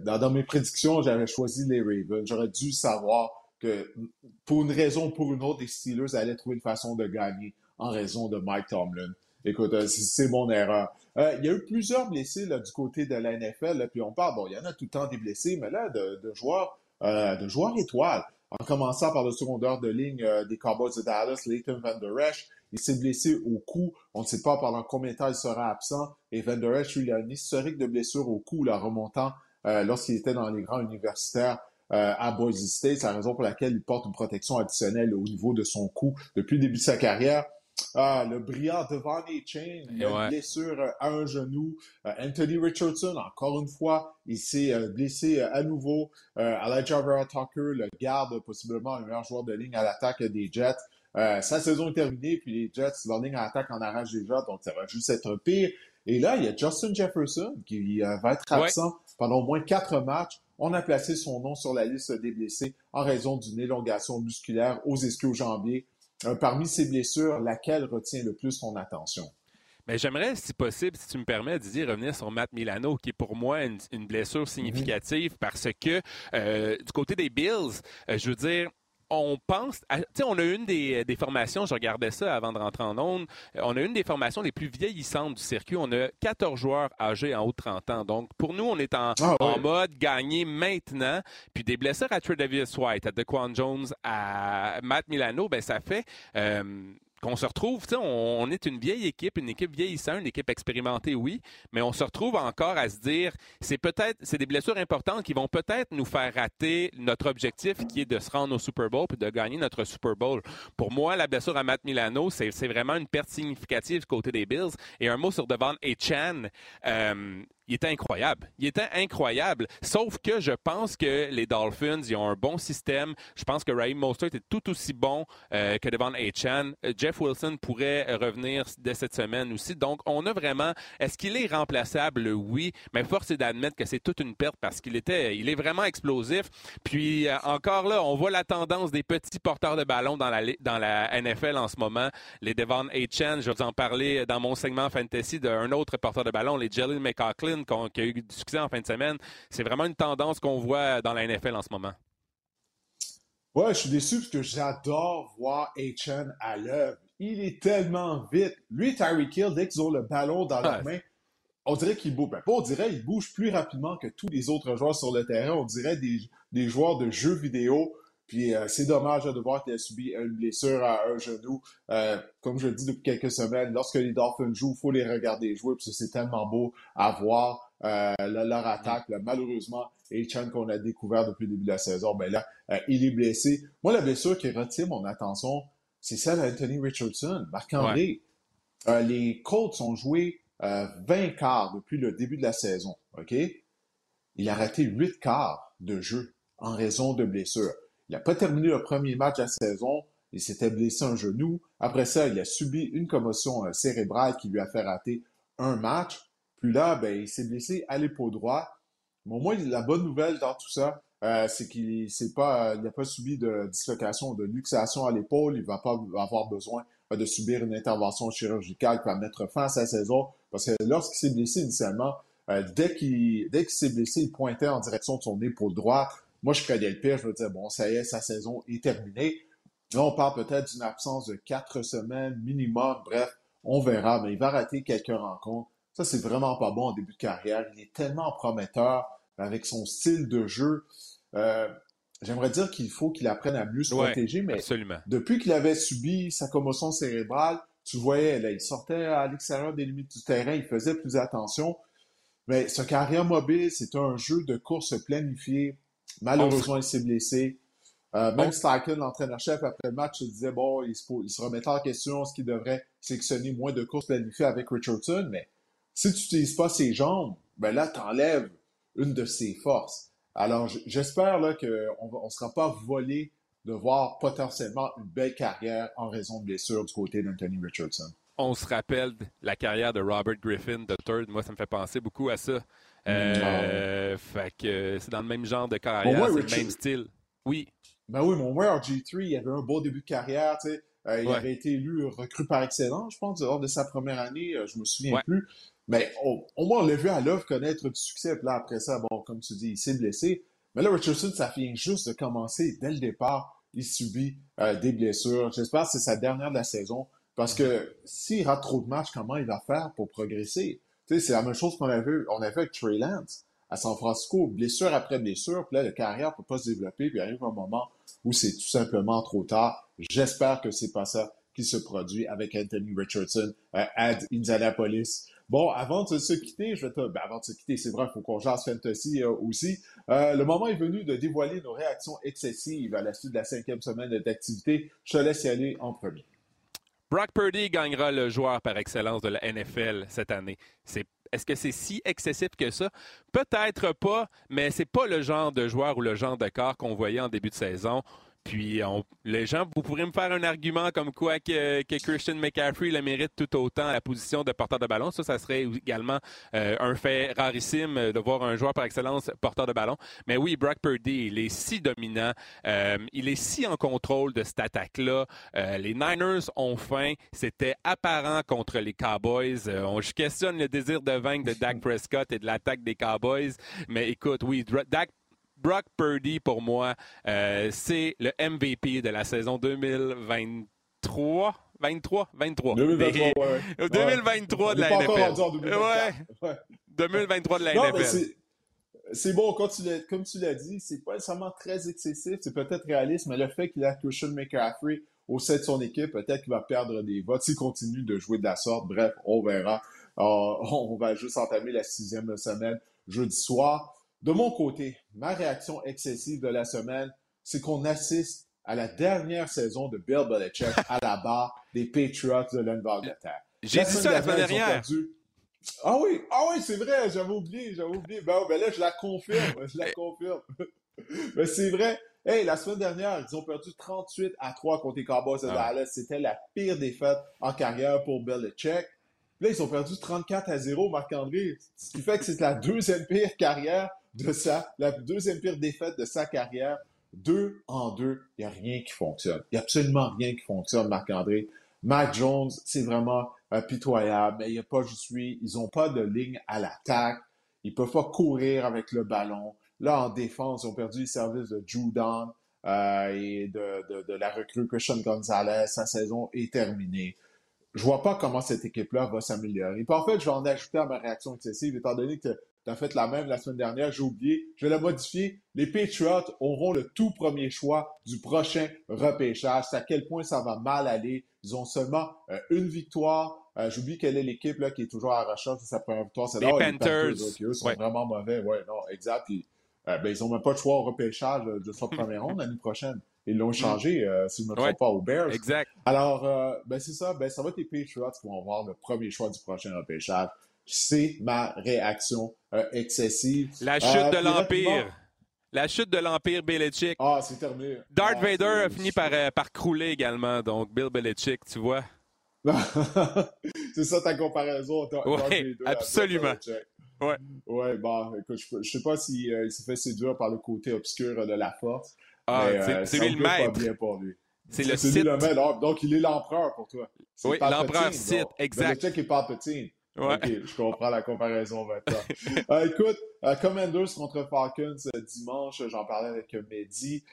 Dans, dans, mes prédictions, j'avais choisi les Ravens. J'aurais dû savoir que pour une raison ou pour une autre, les Steelers allaient trouver une façon de gagner en raison de Mike Tomlin. Écoute, euh, c'est mon erreur. Euh, il y a eu plusieurs blessés là, du côté de la NFL, puis on parle, bon, il y en a tout le temps des blessés, mais là, de, joueurs euh, de joueurs étoiles. En commençant par le secondeur de ligne des Cowboys de Dallas, Leighton Van Der Esch, il s'est blessé au cou. On ne sait pas pendant combien de temps il sera absent. Et Van Der Esch, il a un historique de blessure au cou, là, remontant lorsqu'il était dans les grands universitaires. Euh, à Boise State. C'est la raison pour laquelle il porte une protection additionnelle au niveau de son cou depuis le début de sa carrière. Ah, le brillant devant les chains, il a une blessure à un genou. Euh, Anthony Richardson, encore une fois, il s'est euh, blessé à nouveau. Elijah Vera Tucker, le garde, possiblement le meilleur joueur de ligne à l'attaque des Jets. sa saison est terminée, puis les Jets, leur ligne à l'attaque en arrache déjà, donc ça va juste être pire. Et là, il y a Justin Jefferson qui va être absent pendant au moins quatre matchs on a placé son nom sur la liste des blessés en raison d'une élongation musculaire aux ischio-jambiers. Euh, parmi ces blessures, laquelle retient le plus ton attention? Mais j'aimerais, si possible, si tu me permets, Didier, revenir sur Matt Milano, qui est pour moi une, blessure significative parce que euh, du côté des Bills, euh, je veux dire, on pense, tu sais, on a une des, formations, je regardais ça avant de rentrer en onde, euh, on a une des formations les plus vieillissantes du circuit. On a 14 joueurs âgés en haut de 30 ans. Donc, pour nous, on est en, ah mode gagner maintenant. Puis des blessures à Davis White, à DeQuan Jones, à Matt Milano, ben ça fait euh, qu'on se retrouve, on, on est une vieille équipe, une équipe vieillissante, une équipe expérimentée, oui, mais on se retrouve encore à se dire, c'est peut-être, c'est des blessures importantes qui vont peut-être nous faire rater notre objectif qui est de se rendre au Super Bowl puis de gagner notre Super Bowl. Pour moi, la blessure à Matt Milano, c'est vraiment une perte significative côté des Bills. Et un mot sur Devon et Chan. Euh, il était incroyable. Il était incroyable. Sauf que je pense que les Dolphins, ils ont un bon système. Je pense que Raheem Mostert est tout aussi bon euh, que devant Chan. Euh, Jeff Wilson pourrait revenir dès cette semaine aussi. Donc, on a vraiment. Est-ce qu'il est remplaçable? Oui. Mais force est d'admettre que c'est toute une perte parce qu'il était. Il est vraiment explosif. Puis, euh, encore là, on voit la tendance des petits porteurs de ballon dans la, dans la NFL en ce moment. Les Devon Chan, je vais vous en parler dans mon segment fantasy d'un autre porteur de ballon, les Jelly McCaughlin qui a eu du succès en fin de semaine. C'est vraiment une tendance qu'on voit dans la NFL en ce moment. Ouais, je suis déçu parce que j'adore voir H.N. à l'œuvre. Il est tellement vite. Lui, Tyreek Hill, dès qu'ils ont le ballon dans leurs mains, on dirait qu'il bouge. Ben, pas on dirait, il bouge plus rapidement que tous les autres joueurs sur le terrain. On dirait des, des joueurs de jeux vidéo puis euh, c'est dommage de voir qu'il a subi une blessure à un genou. Euh, comme je le dis depuis quelques semaines, lorsque les Dolphins jouent, il faut les regarder jouer, parce que c'est tellement beau à voir euh, leur attaque. malheureusement, Chan qu'on a découvert depuis le début de la saison, ben là, il est blessé. Moi, la blessure qui retient mon attention, c'est celle d'Anthony Richardson. Marc-André, les Colts ont joué 20 quarts depuis le début de la saison. OK? Il a raté 8 quarts de jeu en raison de blessures. Il n'a pas terminé le premier match de la saison. Il s'était blessé un genou. Après ça, il a subi une commotion euh, cérébrale qui lui a fait rater un match. Puis là, ben, il s'est blessé à l'épaule droite. Mais au moins, la bonne nouvelle dans tout ça, euh, c'est qu'il n'a pas subi de dislocation, de luxation à l'épaule. Il ne va pas avoir besoin euh, de subir une intervention chirurgicale qui va mettre fin à sa saison. Parce que lorsqu'il s'est blessé initialement, dès qu'il s'est blessé, il pointait en direction de son épaule droite. Moi, je connais le pire, je veux dire, bon, ça y est, sa saison est terminée. Là, on parle peut-être d'une absence de quatre semaines minimum. Bref, on verra, mais il va rater quelques rencontres. Ça, c'est vraiment pas bon en début de carrière. Il est tellement prometteur avec son style de jeu. Euh, j'aimerais dire qu'il faut qu'il apprenne à mieux se protéger, mais depuis qu'il avait subi sa commotion cérébrale, tu voyais, là, il sortait à l'extérieur des limites du terrain, il faisait plus attention. Mais ce carrière mobile, c'est un jeu de course planifié. Malheureusement, il s'est blessé. même Steichen, l'entraîneur-chef, après le match, se disait, bon, il se, il se remettait en question ce qu'il devrait sélectionner moins de courses planifiées avec Richardson, mais si tu n'utilises pas ses jambes, ben là, tu enlèves une de ses forces. Alors, j'espère qu'on ne sera pas volé de voir potentiellement une belle carrière en raison de blessures du côté d'Anthony Richardson. On se rappelle la carrière de Robert Griffin III. Moi, ça me fait penser beaucoup à ça. Euh, fait que c'est dans le même genre de carrière, c'est le même style. Oui. Ben oui, mon moi, RG3, il avait un beau début de carrière, tu sais. Euh, il avait été élu recrue par excellence, je pense, lors de sa première année. Euh, je me souviens plus. Mais au, moins, on l'a vu à l'œuvre connaître du succès. Puis là, après ça, bon, comme tu dis, il s'est blessé. Mais là, Richardson, ça vient juste de commencer. Dès le départ, il subit euh, des blessures. J'espère que c'est sa dernière de la saison. Parce que s'il rate trop de matchs, comment il va faire pour progresser? C'est la même chose qu'on a vu, on a avec Trey Lance à San Francisco, blessure après blessure, puis là, la carrière ne peut pas se développer, puis il arrive un moment où c'est tout simplement trop tard. J'espère que c'est pas ça qui se produit avec Anthony Richardson euh, à Indianapolis. Bon, avant de se quitter, je vais te... Ben, avant de se quitter, c'est vrai, il faut qu'on jase fantasy euh, aussi. Euh, le moment est venu de dévoiler nos réactions excessives à la suite de la cinquième semaine d'activité. Je te laisse y aller en premier. Brock Purdy gagnera le joueur par excellence de la NFL cette année. est-ce que c'est si excessif que ça? Peut-être pas, mais c'est pas le genre de joueur ou le genre de corps qu'on voyait en début de saison. Puis les gens, vous pourrez me faire un argument comme quoi que, Christian McCaffrey le mérite tout autant à la position de porteur de ballon. Ça, ça serait également euh, un fait rarissime de voir un joueur par excellence porteur de ballon. Mais oui, Brock Purdy, il est si dominant, euh, il est si en contrôle de cette attaque-là. Euh, les Niners ont faim. C'était apparent contre les Cowboys. on, je questionne le désir de vaincre de Dak Prescott et de l'attaque des Cowboys. Mais écoute, oui, Dak Brock Purdy, pour moi, euh, c'est le MVP de la saison 2023. 23, 23. 2023, 2023 de la NFL. Ouais. 2023 de la NFL. C'est bon, comme tu l'as dit, c'est pas nécessairement très excessif, c'est peut-être réaliste, mais le fait qu'il a Christian McCaffrey au sein de son équipe, peut-être qu'il va perdre des votes s'il continue de jouer de la sorte. Bref, on verra. Euh, on va juste entamer la sixième semaine jeudi soir. De mon côté, ma réaction excessive de la semaine, c'est qu'on assiste à la dernière saison de Bill Belichick à la barre des Patriots de l'Angleterre. J'ai dit ça la semaine dernière. Ah oui, ah oui, c'est vrai, j'avais oublié, j'avais oublié. Ben, ben, là, je la confirme, je la confirme. Mais c'est vrai. Hey, la semaine dernière, ils ont perdu 38 à 3 contre les Cowboys de ah Dallas. C'était la pire défaite en carrière pour Belichick. Là, ils ont perdu 34 à 0, Marc-André. Ce qui fait que c'est la deuxième pire carrière de ça, la deuxième pire défaite de sa carrière. Deux en deux, il n'y a rien qui fonctionne. Il n'y a absolument rien qui fonctionne, Marc-André. Mac Jones, c'est vraiment euh, pitoyable, mais il n'y a pas juste lui. Ils n'ont pas de ligne à l'attaque. Ils ne peuvent pas courir avec le ballon. Là, en défense, ils ont perdu le service de Judon euh, et de, la recrue Christian Gonzalez. Sa saison est terminée. Je vois pas comment cette équipe-là va s'améliorer. en fait, je vais en ajouter à ma réaction excessive, étant donné que tu as fait la même la semaine dernière, j'ai oublié. Je vais la modifier. Les Patriots auront le tout premier choix du prochain repêchage. C'est à quel point ça va mal aller. Ils ont seulement euh, une victoire. Euh, j'oublie quelle est l'équipe là, qui est toujours à la recherche de sa première victoire. C'est les, Panthers. eux sont vraiment mauvais. Ouais, non, exact. Euh, ben, ils n'ont même pas de choix au repêchage de sa première ronde l'année prochaine. Ils l'ont changé, si je ne me trompe pas, aux Bears. Exact. Alors, ben, c'est ça. Ben, ça va être les Patriots qui vont avoir le premier choix du prochain repêchage c'est ma réaction euh, excessive. La chute de euh, l'Empire. La chute de l'Empire Belichick. Ah, c'est terminé. Darth ah, Vader a fini par, euh, par crouler également, donc Bill Belichick, tu vois. c'est ça ta comparaison. Oui, absolument. Ouais. Ouais, bon, écoute, je, ne sais pas s'il s'est fait séduire par le côté obscur de la force. Ah, c'est lui le maître. C'est le site. le maître. Donc, il est l'empereur pour toi. Oui, l'empereur site, exact. Belichick est Palpatine. OK, je comprends la comparaison maintenant. Euh, écoute, euh, Commanders contre Falcons euh, dimanche, j'en parlais avec Mehdi.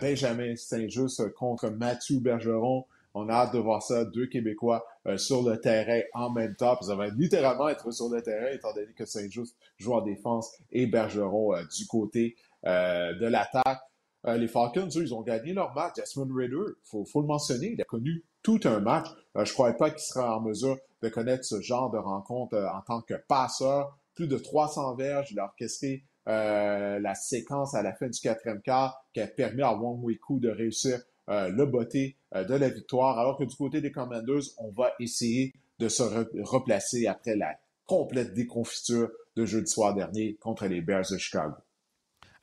Benjamin Saint-Just contre Mathieu Bergeron. On a hâte de voir ça, deux Québécois sur le terrain en même temps. ça va littéralement être sur le terrain, étant donné que Saint-Just joue en défense et Bergeron du côté de l'attaque. les Falcons, eux, ils ont gagné leur match. Desmond Ritter, il faut, le mentionner, il a connu tout un match. je ne crois pas qu'il sera en mesure de connaître ce genre de rencontre euh, en tant que passeur. Plus de 300 verges, il a orchestré la séquence à la fin du quatrième quart qui a permis à Wong Wei-Koo de réussir le beauté de la victoire, alors que du côté des Commanders, on va essayer de se replacer après la complète déconfiture de jeudi soir dernier contre les Bears de Chicago.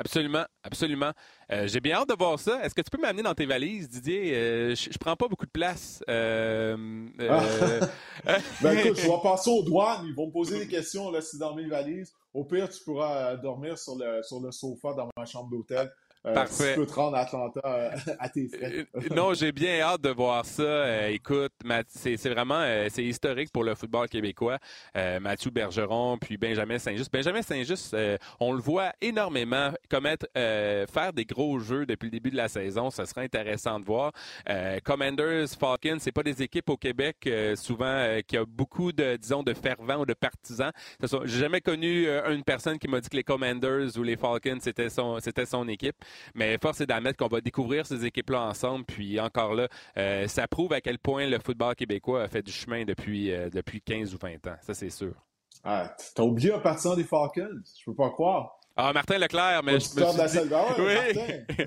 Absolument, absolument. Euh, j'ai bien hâte de voir ça. Est-ce que tu peux m'amener dans tes valises, Didier? Euh, je, prends pas beaucoup de place. Euh, ah. ben écoute, je vais passer aux douanes. Ils vont me poser des questions là, si dans mes valises. Au pire, tu pourras dormir sur le, sur le sofa dans ma chambre d'hôtel. Euh, Parfait. tu peux te rendre à Atlanta euh, à tes frais. Euh, non, j'ai bien hâte de voir ça. écoute, c'est vraiment c'est historique pour le football québécois. Mathieu Bergeron, puis Benjamin Saint-Just. Benjamin Saint-Just, on le voit énormément commettre, faire des gros jeux depuis le début de la saison. Ça sera intéressant de voir. Commanders, Falcons, c'est pas des équipes au Québec souvent qui a beaucoup de, disons, de fervents ou de partisans. J'ai jamais connu une personne qui m'a dit que les Commanders ou les Falcons c'était son, c'était son équipe. Mais force est d'admettre qu'on va découvrir ces équipes-là ensemble. Puis encore là, euh, ça prouve à quel point le football québécois a fait du chemin depuis, euh, depuis 15 ou 20 ans. Ça, c'est sûr. Ah, t'as oublié un partisan des Falcons. Je peux pas croire. Ah, Martin Leclerc, mais je me suis de la dit... Ah oui.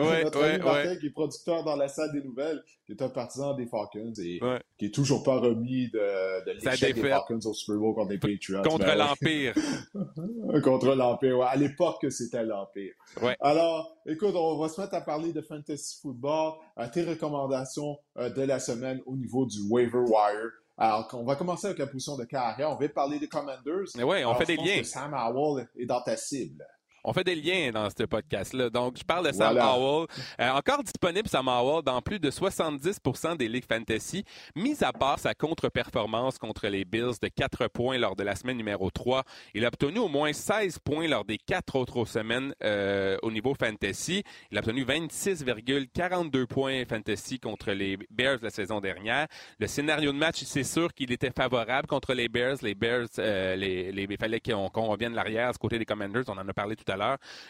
Ouais, Notre ami Martin, qui est producteur dans la salle des nouvelles, qui est un partisan des Falcons et qui est toujours pas remis de, de l'échec des Falcons au Super Bowl contre les Patriots. Contre ben l'Empire. contre l'Empire, ouais. À l'époque, c'était l'Empire. Alors, écoute, on va se mettre à parler de fantasy football, à tes recommandations euh, de la semaine au niveau du waiver wire. Alors, on va commencer avec la position de carrière. On va parler des Commanders. Oui, on fait des liens. Sam Howell est dans ta cible. On fait des liens dans ce podcast-là. Donc, je parle de Sam Howell. Euh, encore disponible, Sam Howell, dans plus de 70 des ligues fantasy, mis à part sa contre-performance contre les Bills de 4 points lors de la semaine numéro 3. Il a obtenu au moins 16 points lors des 4 autres semaines euh, au niveau fantasy. Il a obtenu 26,42 points fantasy contre les Bears la saison dernière. Le scénario de match, c'est sûr qu'il était favorable contre les Bears. Les Bears, euh, les, les, il fallait qu'on revienne l'arrière, ce côté des Commanders. On en a parlé tout à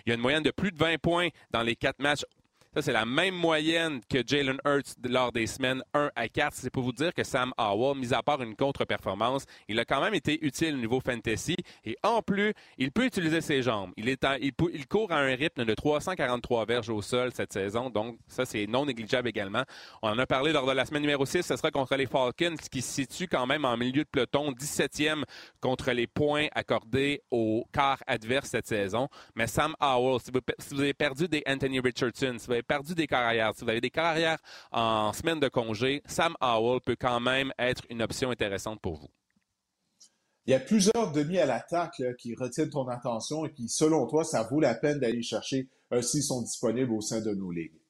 Il y a une moyenne de plus de 20 points dans les quatre matchs ça, c'est la même moyenne que Jalen Hurts lors des semaines 1 à 4. C'est pour vous dire que Sam Howell, mis à part une contre-performance, il a quand même été utile au niveau fantasy. Et en plus, il peut utiliser ses jambes. Il, court à un rythme de 343 verges au sol cette saison. Donc, ça, c'est non négligeable également. On en a parlé lors de la semaine numéro 6. Ce sera contre les Falcons, qui se situe quand même en milieu de peloton, 17e contre les points accordés au quart adverse cette saison. Mais Sam Howell, si vous, avez perdu des Anthony Richardson, si vous perdu des carrières, si vous avez des carrières en semaine de congé, Sam Howell peut quand même être une option intéressante pour vous. Il y a plusieurs demi à l'attaque qui retiennent ton attention et qui, selon toi, ça vaut la peine d'aller chercher euh, s'ils sont disponibles au sein de nos ligues.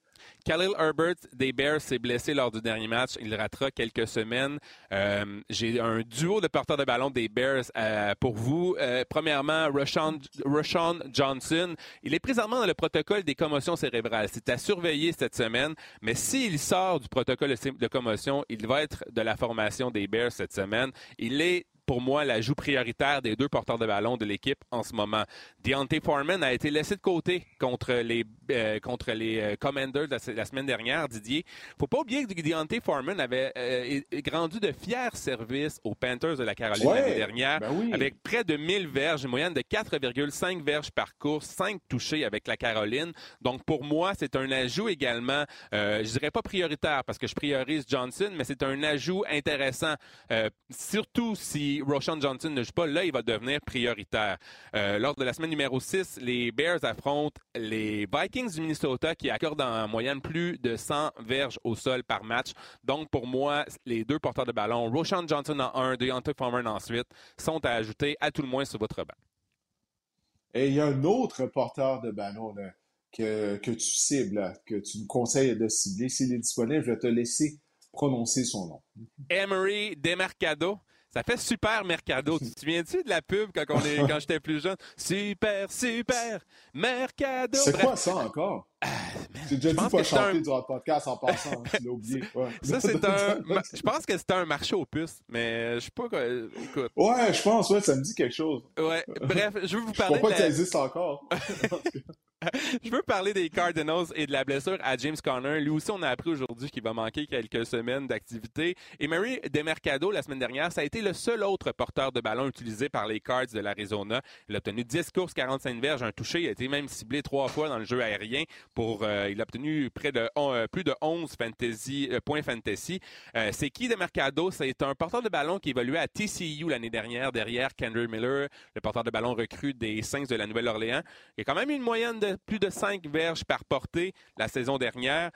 Khalil Herbert des Bears s'est blessé lors du dernier match. Il ratera quelques semaines. Euh, j'ai un duo de porteurs de ballon des Bears euh, pour vous. Euh, premièrement, Rashawn, Johnson. Il est présentement dans le protocole des commotions cérébrales. C'est à surveiller cette semaine. Mais s'il sort du protocole de commotion, il va être de la formation des Bears cette semaine. Il est pour moi l'ajout prioritaire des deux porteurs de ballon de l'équipe en ce moment. Deontay Foreman a été laissé de côté contre les euh, contre les euh, Commanders la, semaine dernière, Didier. Faut pas oublier que Deontay Foreman avait euh, rendu de fiers services aux Panthers de la Caroline l'année dernière ben avec près de 1000 verges, une moyenne de 4,5 verges par course, 5 touchés avec la Caroline. Donc pour moi, c'est un ajout également, je dirais pas prioritaire parce que je priorise Johnson, mais c'est un ajout intéressant, surtout si Roshan Johnson ne joue pas, là, il va devenir prioritaire. Euh, lors de la semaine numéro 6, les Bears affrontent les Vikings du Minnesota qui accordent en moyenne plus de 100 verges au sol par match. Donc, pour moi, les deux porteurs de ballon, Roshan Johnson en 1, Deontay Farmer ensuite, sont à ajouter à tout le moins sur votre banc. Et il y a un autre porteur de ballon que, que tu cibles, que tu me conseilles de cibler. S'il est disponible, je vais te laisser prononcer son nom. Emery Demarcado. Ça fait super Mercado. tu te souviens-tu de la pub quand, on est, quand j'étais plus jeune? Super, super Mercado. C'est quoi ça encore? Ah, J'ai déjà dit pas chanter un... durant le podcast en passant, tu l'as oublié. Ça, c'est un. Je pense que c'était un marché aux puces, mais je sais pas quoi. Écoute. Ouais, je pense, ouais, ça me dit quelque chose. Ouais, bref, je veux vous parler. Pas que ça existe encore. Je veux parler des Cardinals et de la blessure à James Conner. Lui aussi, on a appris aujourd'hui qu'il va manquer quelques semaines d'activité. Et Mary DeMercado, la semaine dernière, ça a été le seul autre porteur de ballon utilisé par les Cards de l'Arizona. Il a obtenu 10 courses, 45 verges, un touché. Il a été même ciblé trois fois dans le jeu aérien. Pour, euh, il a obtenu près de euh, plus de 11 fantasy, euh, points fantasy. C'est qui DeMercado? C'est un porteur de ballon qui évoluait à TCU l'année dernière derrière Kendrick Miller, le porteur de ballon recru des Saints de la Nouvelle-Orléans. Il a quand même une moyenne de plus de 5 verges par portée la saison dernière.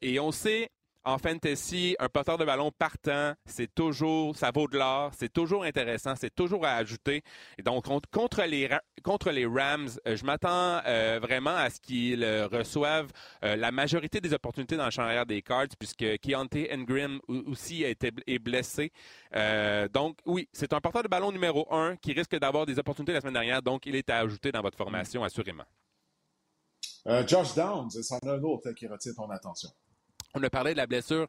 Et on sait, en fantasy, un porteur de ballon partant, c'est toujours, ça vaut de l'or, c'est toujours intéressant, c'est toujours à ajouter. Donc, contre les, Rams, euh, je m'attends euh, vraiment à ce qu'ils reçoivent la majorité des opportunités dans le champ arrière des Cards, puisque Keontae Ingram aussi a été, est blessé. donc, oui, c'est un porteur de ballon numéro un qui risque d'avoir des opportunités la semaine dernière, donc il est à ajouter dans votre formation, assurément. Euh, Josh Downs, c'en a un autre qui retient ton attention. On a parlé de la blessure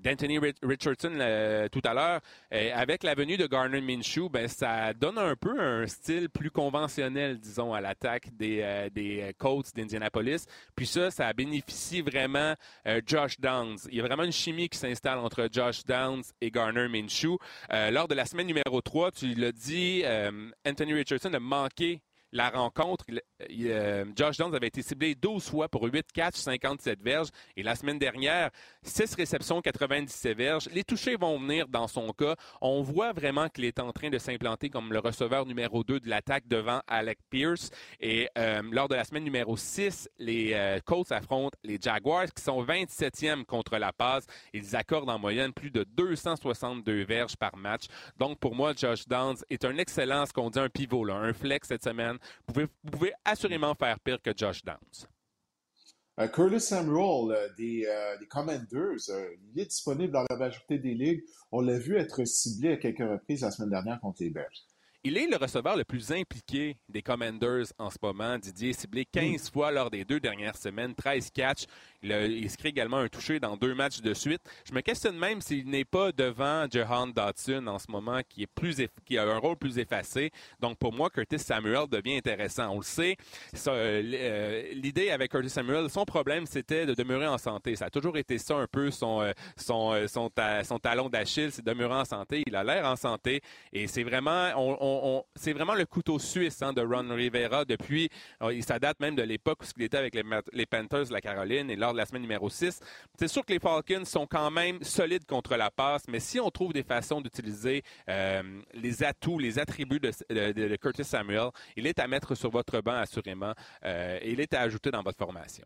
d'Anthony Richardson tout à l'heure. avec la venue de Garner Minshew, ben, ça donne un peu un style plus conventionnel, disons, à l'attaque des, euh, des Colts d'Indianapolis. Puis ça, ça bénéficie vraiment euh, Josh Downs. Il y a vraiment une chimie qui s'installe entre Josh Downs et Garner Minshew. lors de la semaine numéro 3, tu l'as dit, Anthony Richardson a manqué la rencontre, euh, Josh Jones avait été ciblé 12 fois pour 8 catchs, 57 verges. Et la semaine dernière, 6 réceptions, 97 verges. Les touchés vont venir dans son cas. On voit vraiment qu'il est en train de s'implanter comme le receveur numéro 2 de l'attaque devant Alec Pierce. Et euh, lors de la semaine numéro 6, les euh, Colts affrontent les Jaguars qui sont 27e contre la passe. Ils accordent en moyenne plus de 262 verges par match. Donc pour moi, Josh Downs est un excellent, ce qu'on dit un pivot, un flex cette semaine. Vous pouvez, assurément faire pire que Josh Downs. Euh, Curtis Samuel euh, des, euh, des, Commanders, il est disponible dans la majorité des ligues. On l'a vu être ciblé à quelques reprises la semaine dernière contre les Bears. Il est le receveur le plus impliqué des Commanders en ce moment. Didier ciblé 15 fois lors des deux dernières semaines, 13 catchs. Il, a, inscrit également un touché dans deux matchs de suite. Je me questionne même s'il n'est pas devant Jahan Dotson en ce moment, qui, est plus qui a un rôle plus effacé. Donc, pour moi, Curtis Samuel devient intéressant. On le sait, euh, euh, l'idée avec Curtis Samuel, son problème, c'était de demeurer en santé. Ça a toujours été ça un peu son, euh, son, son, talon d'Achille, c'est de demeurer en santé. Il a l'air en santé et c'est vraiment, c'est vraiment le couteau suisse hein, de Ron Rivera depuis, ça date même de l'époque où il était avec les, les Panthers de la Caroline et lors la semaine numéro 6. C'est sûr que les Falcons sont quand même solides contre la passe, mais si on trouve des façons d'utiliser euh, les atouts, les attributs de, Curtis Samuel, il est à mettre sur votre banc assurément euh, et il est à ajouter dans votre formation.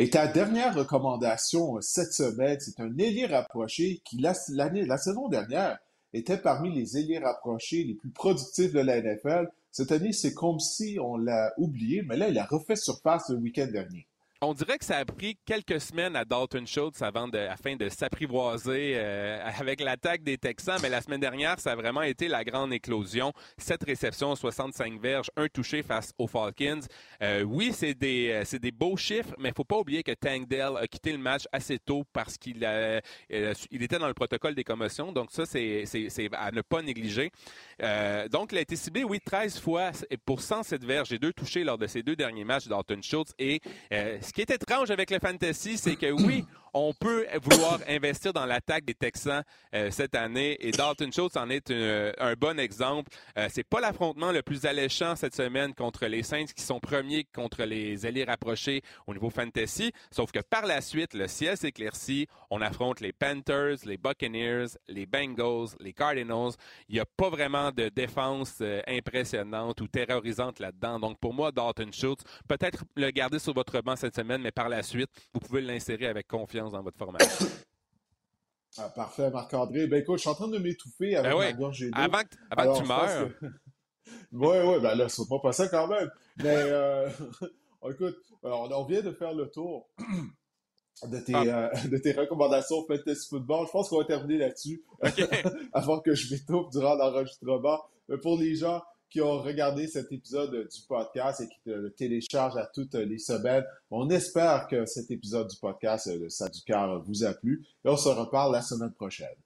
Et ta dernière recommandation cette semaine, c'est un ailier rapproché qui, la, la saison dernière, était parmi les ailiers rapprochés les plus productifs de la NFL. Cette année, c'est comme si on l'a oublié, mais là, il a refait surface le week-end dernier. On dirait que ça a pris quelques semaines à Dalton Schultz avant de, afin de s'apprivoiser euh, avec l'attaque des Texans, mais la semaine dernière, ça a vraiment été la grande éclosion. Sept réceptions, 65 verges, un touché face aux Falcons. Euh, oui, c'est des, euh, c'est des beaux chiffres, mais faut pas oublier que Tank Dell a quitté le match assez tôt parce qu'il il était dans le protocole des commotions, donc ça, c'est, c'est, à ne pas négliger. donc, il a été ciblé, oui, 13 fois pour 107 verges et deux touchés lors de ses deux derniers matchs, Dalton Schultz, et ce qui est étrange avec le fantasy, c'est que oui, on peut vouloir investir dans l'attaque des Texans euh, cette année et Dalton Schultz en est un bon exemple. Euh, c'est pas l'affrontement le plus alléchant cette semaine contre les Saints qui sont premiers contre les alliés rapprochés au niveau fantasy, sauf que par la suite, le ciel s'éclaircit, on affronte les Panthers, les Buccaneers, les Bengals, les Cardinals. Il n'y a pas vraiment de défense euh, impressionnante ou terrorisante là-dedans. Donc pour moi, Dalton Schultz, peut-être le garder sur votre banc cette semaine, mais par la suite, vous pouvez l'insérer avec confiance dans votre formation. Ah, parfait, Marc-André. Ben écoute, je suis en train de m'étouffer avec ben ma gorgée d'eau. Avant, avant que tu meurs. oui, oui, ben là, c'est pas passé quand même. Mais euh... écoute, on vient de faire le tour de tes, ah. euh, de tes recommandations Fantasy Football. Je pense qu'on va terminer là-dessus avant que je m'étouffe durant l'enregistrement. Mais pour les gens qui ont regardé cet épisode du podcast et qui le téléchargent à toutes les semaines. On espère que cet épisode du podcast, le Ça du cœur, vous a plu. Et on se reparle la semaine prochaine.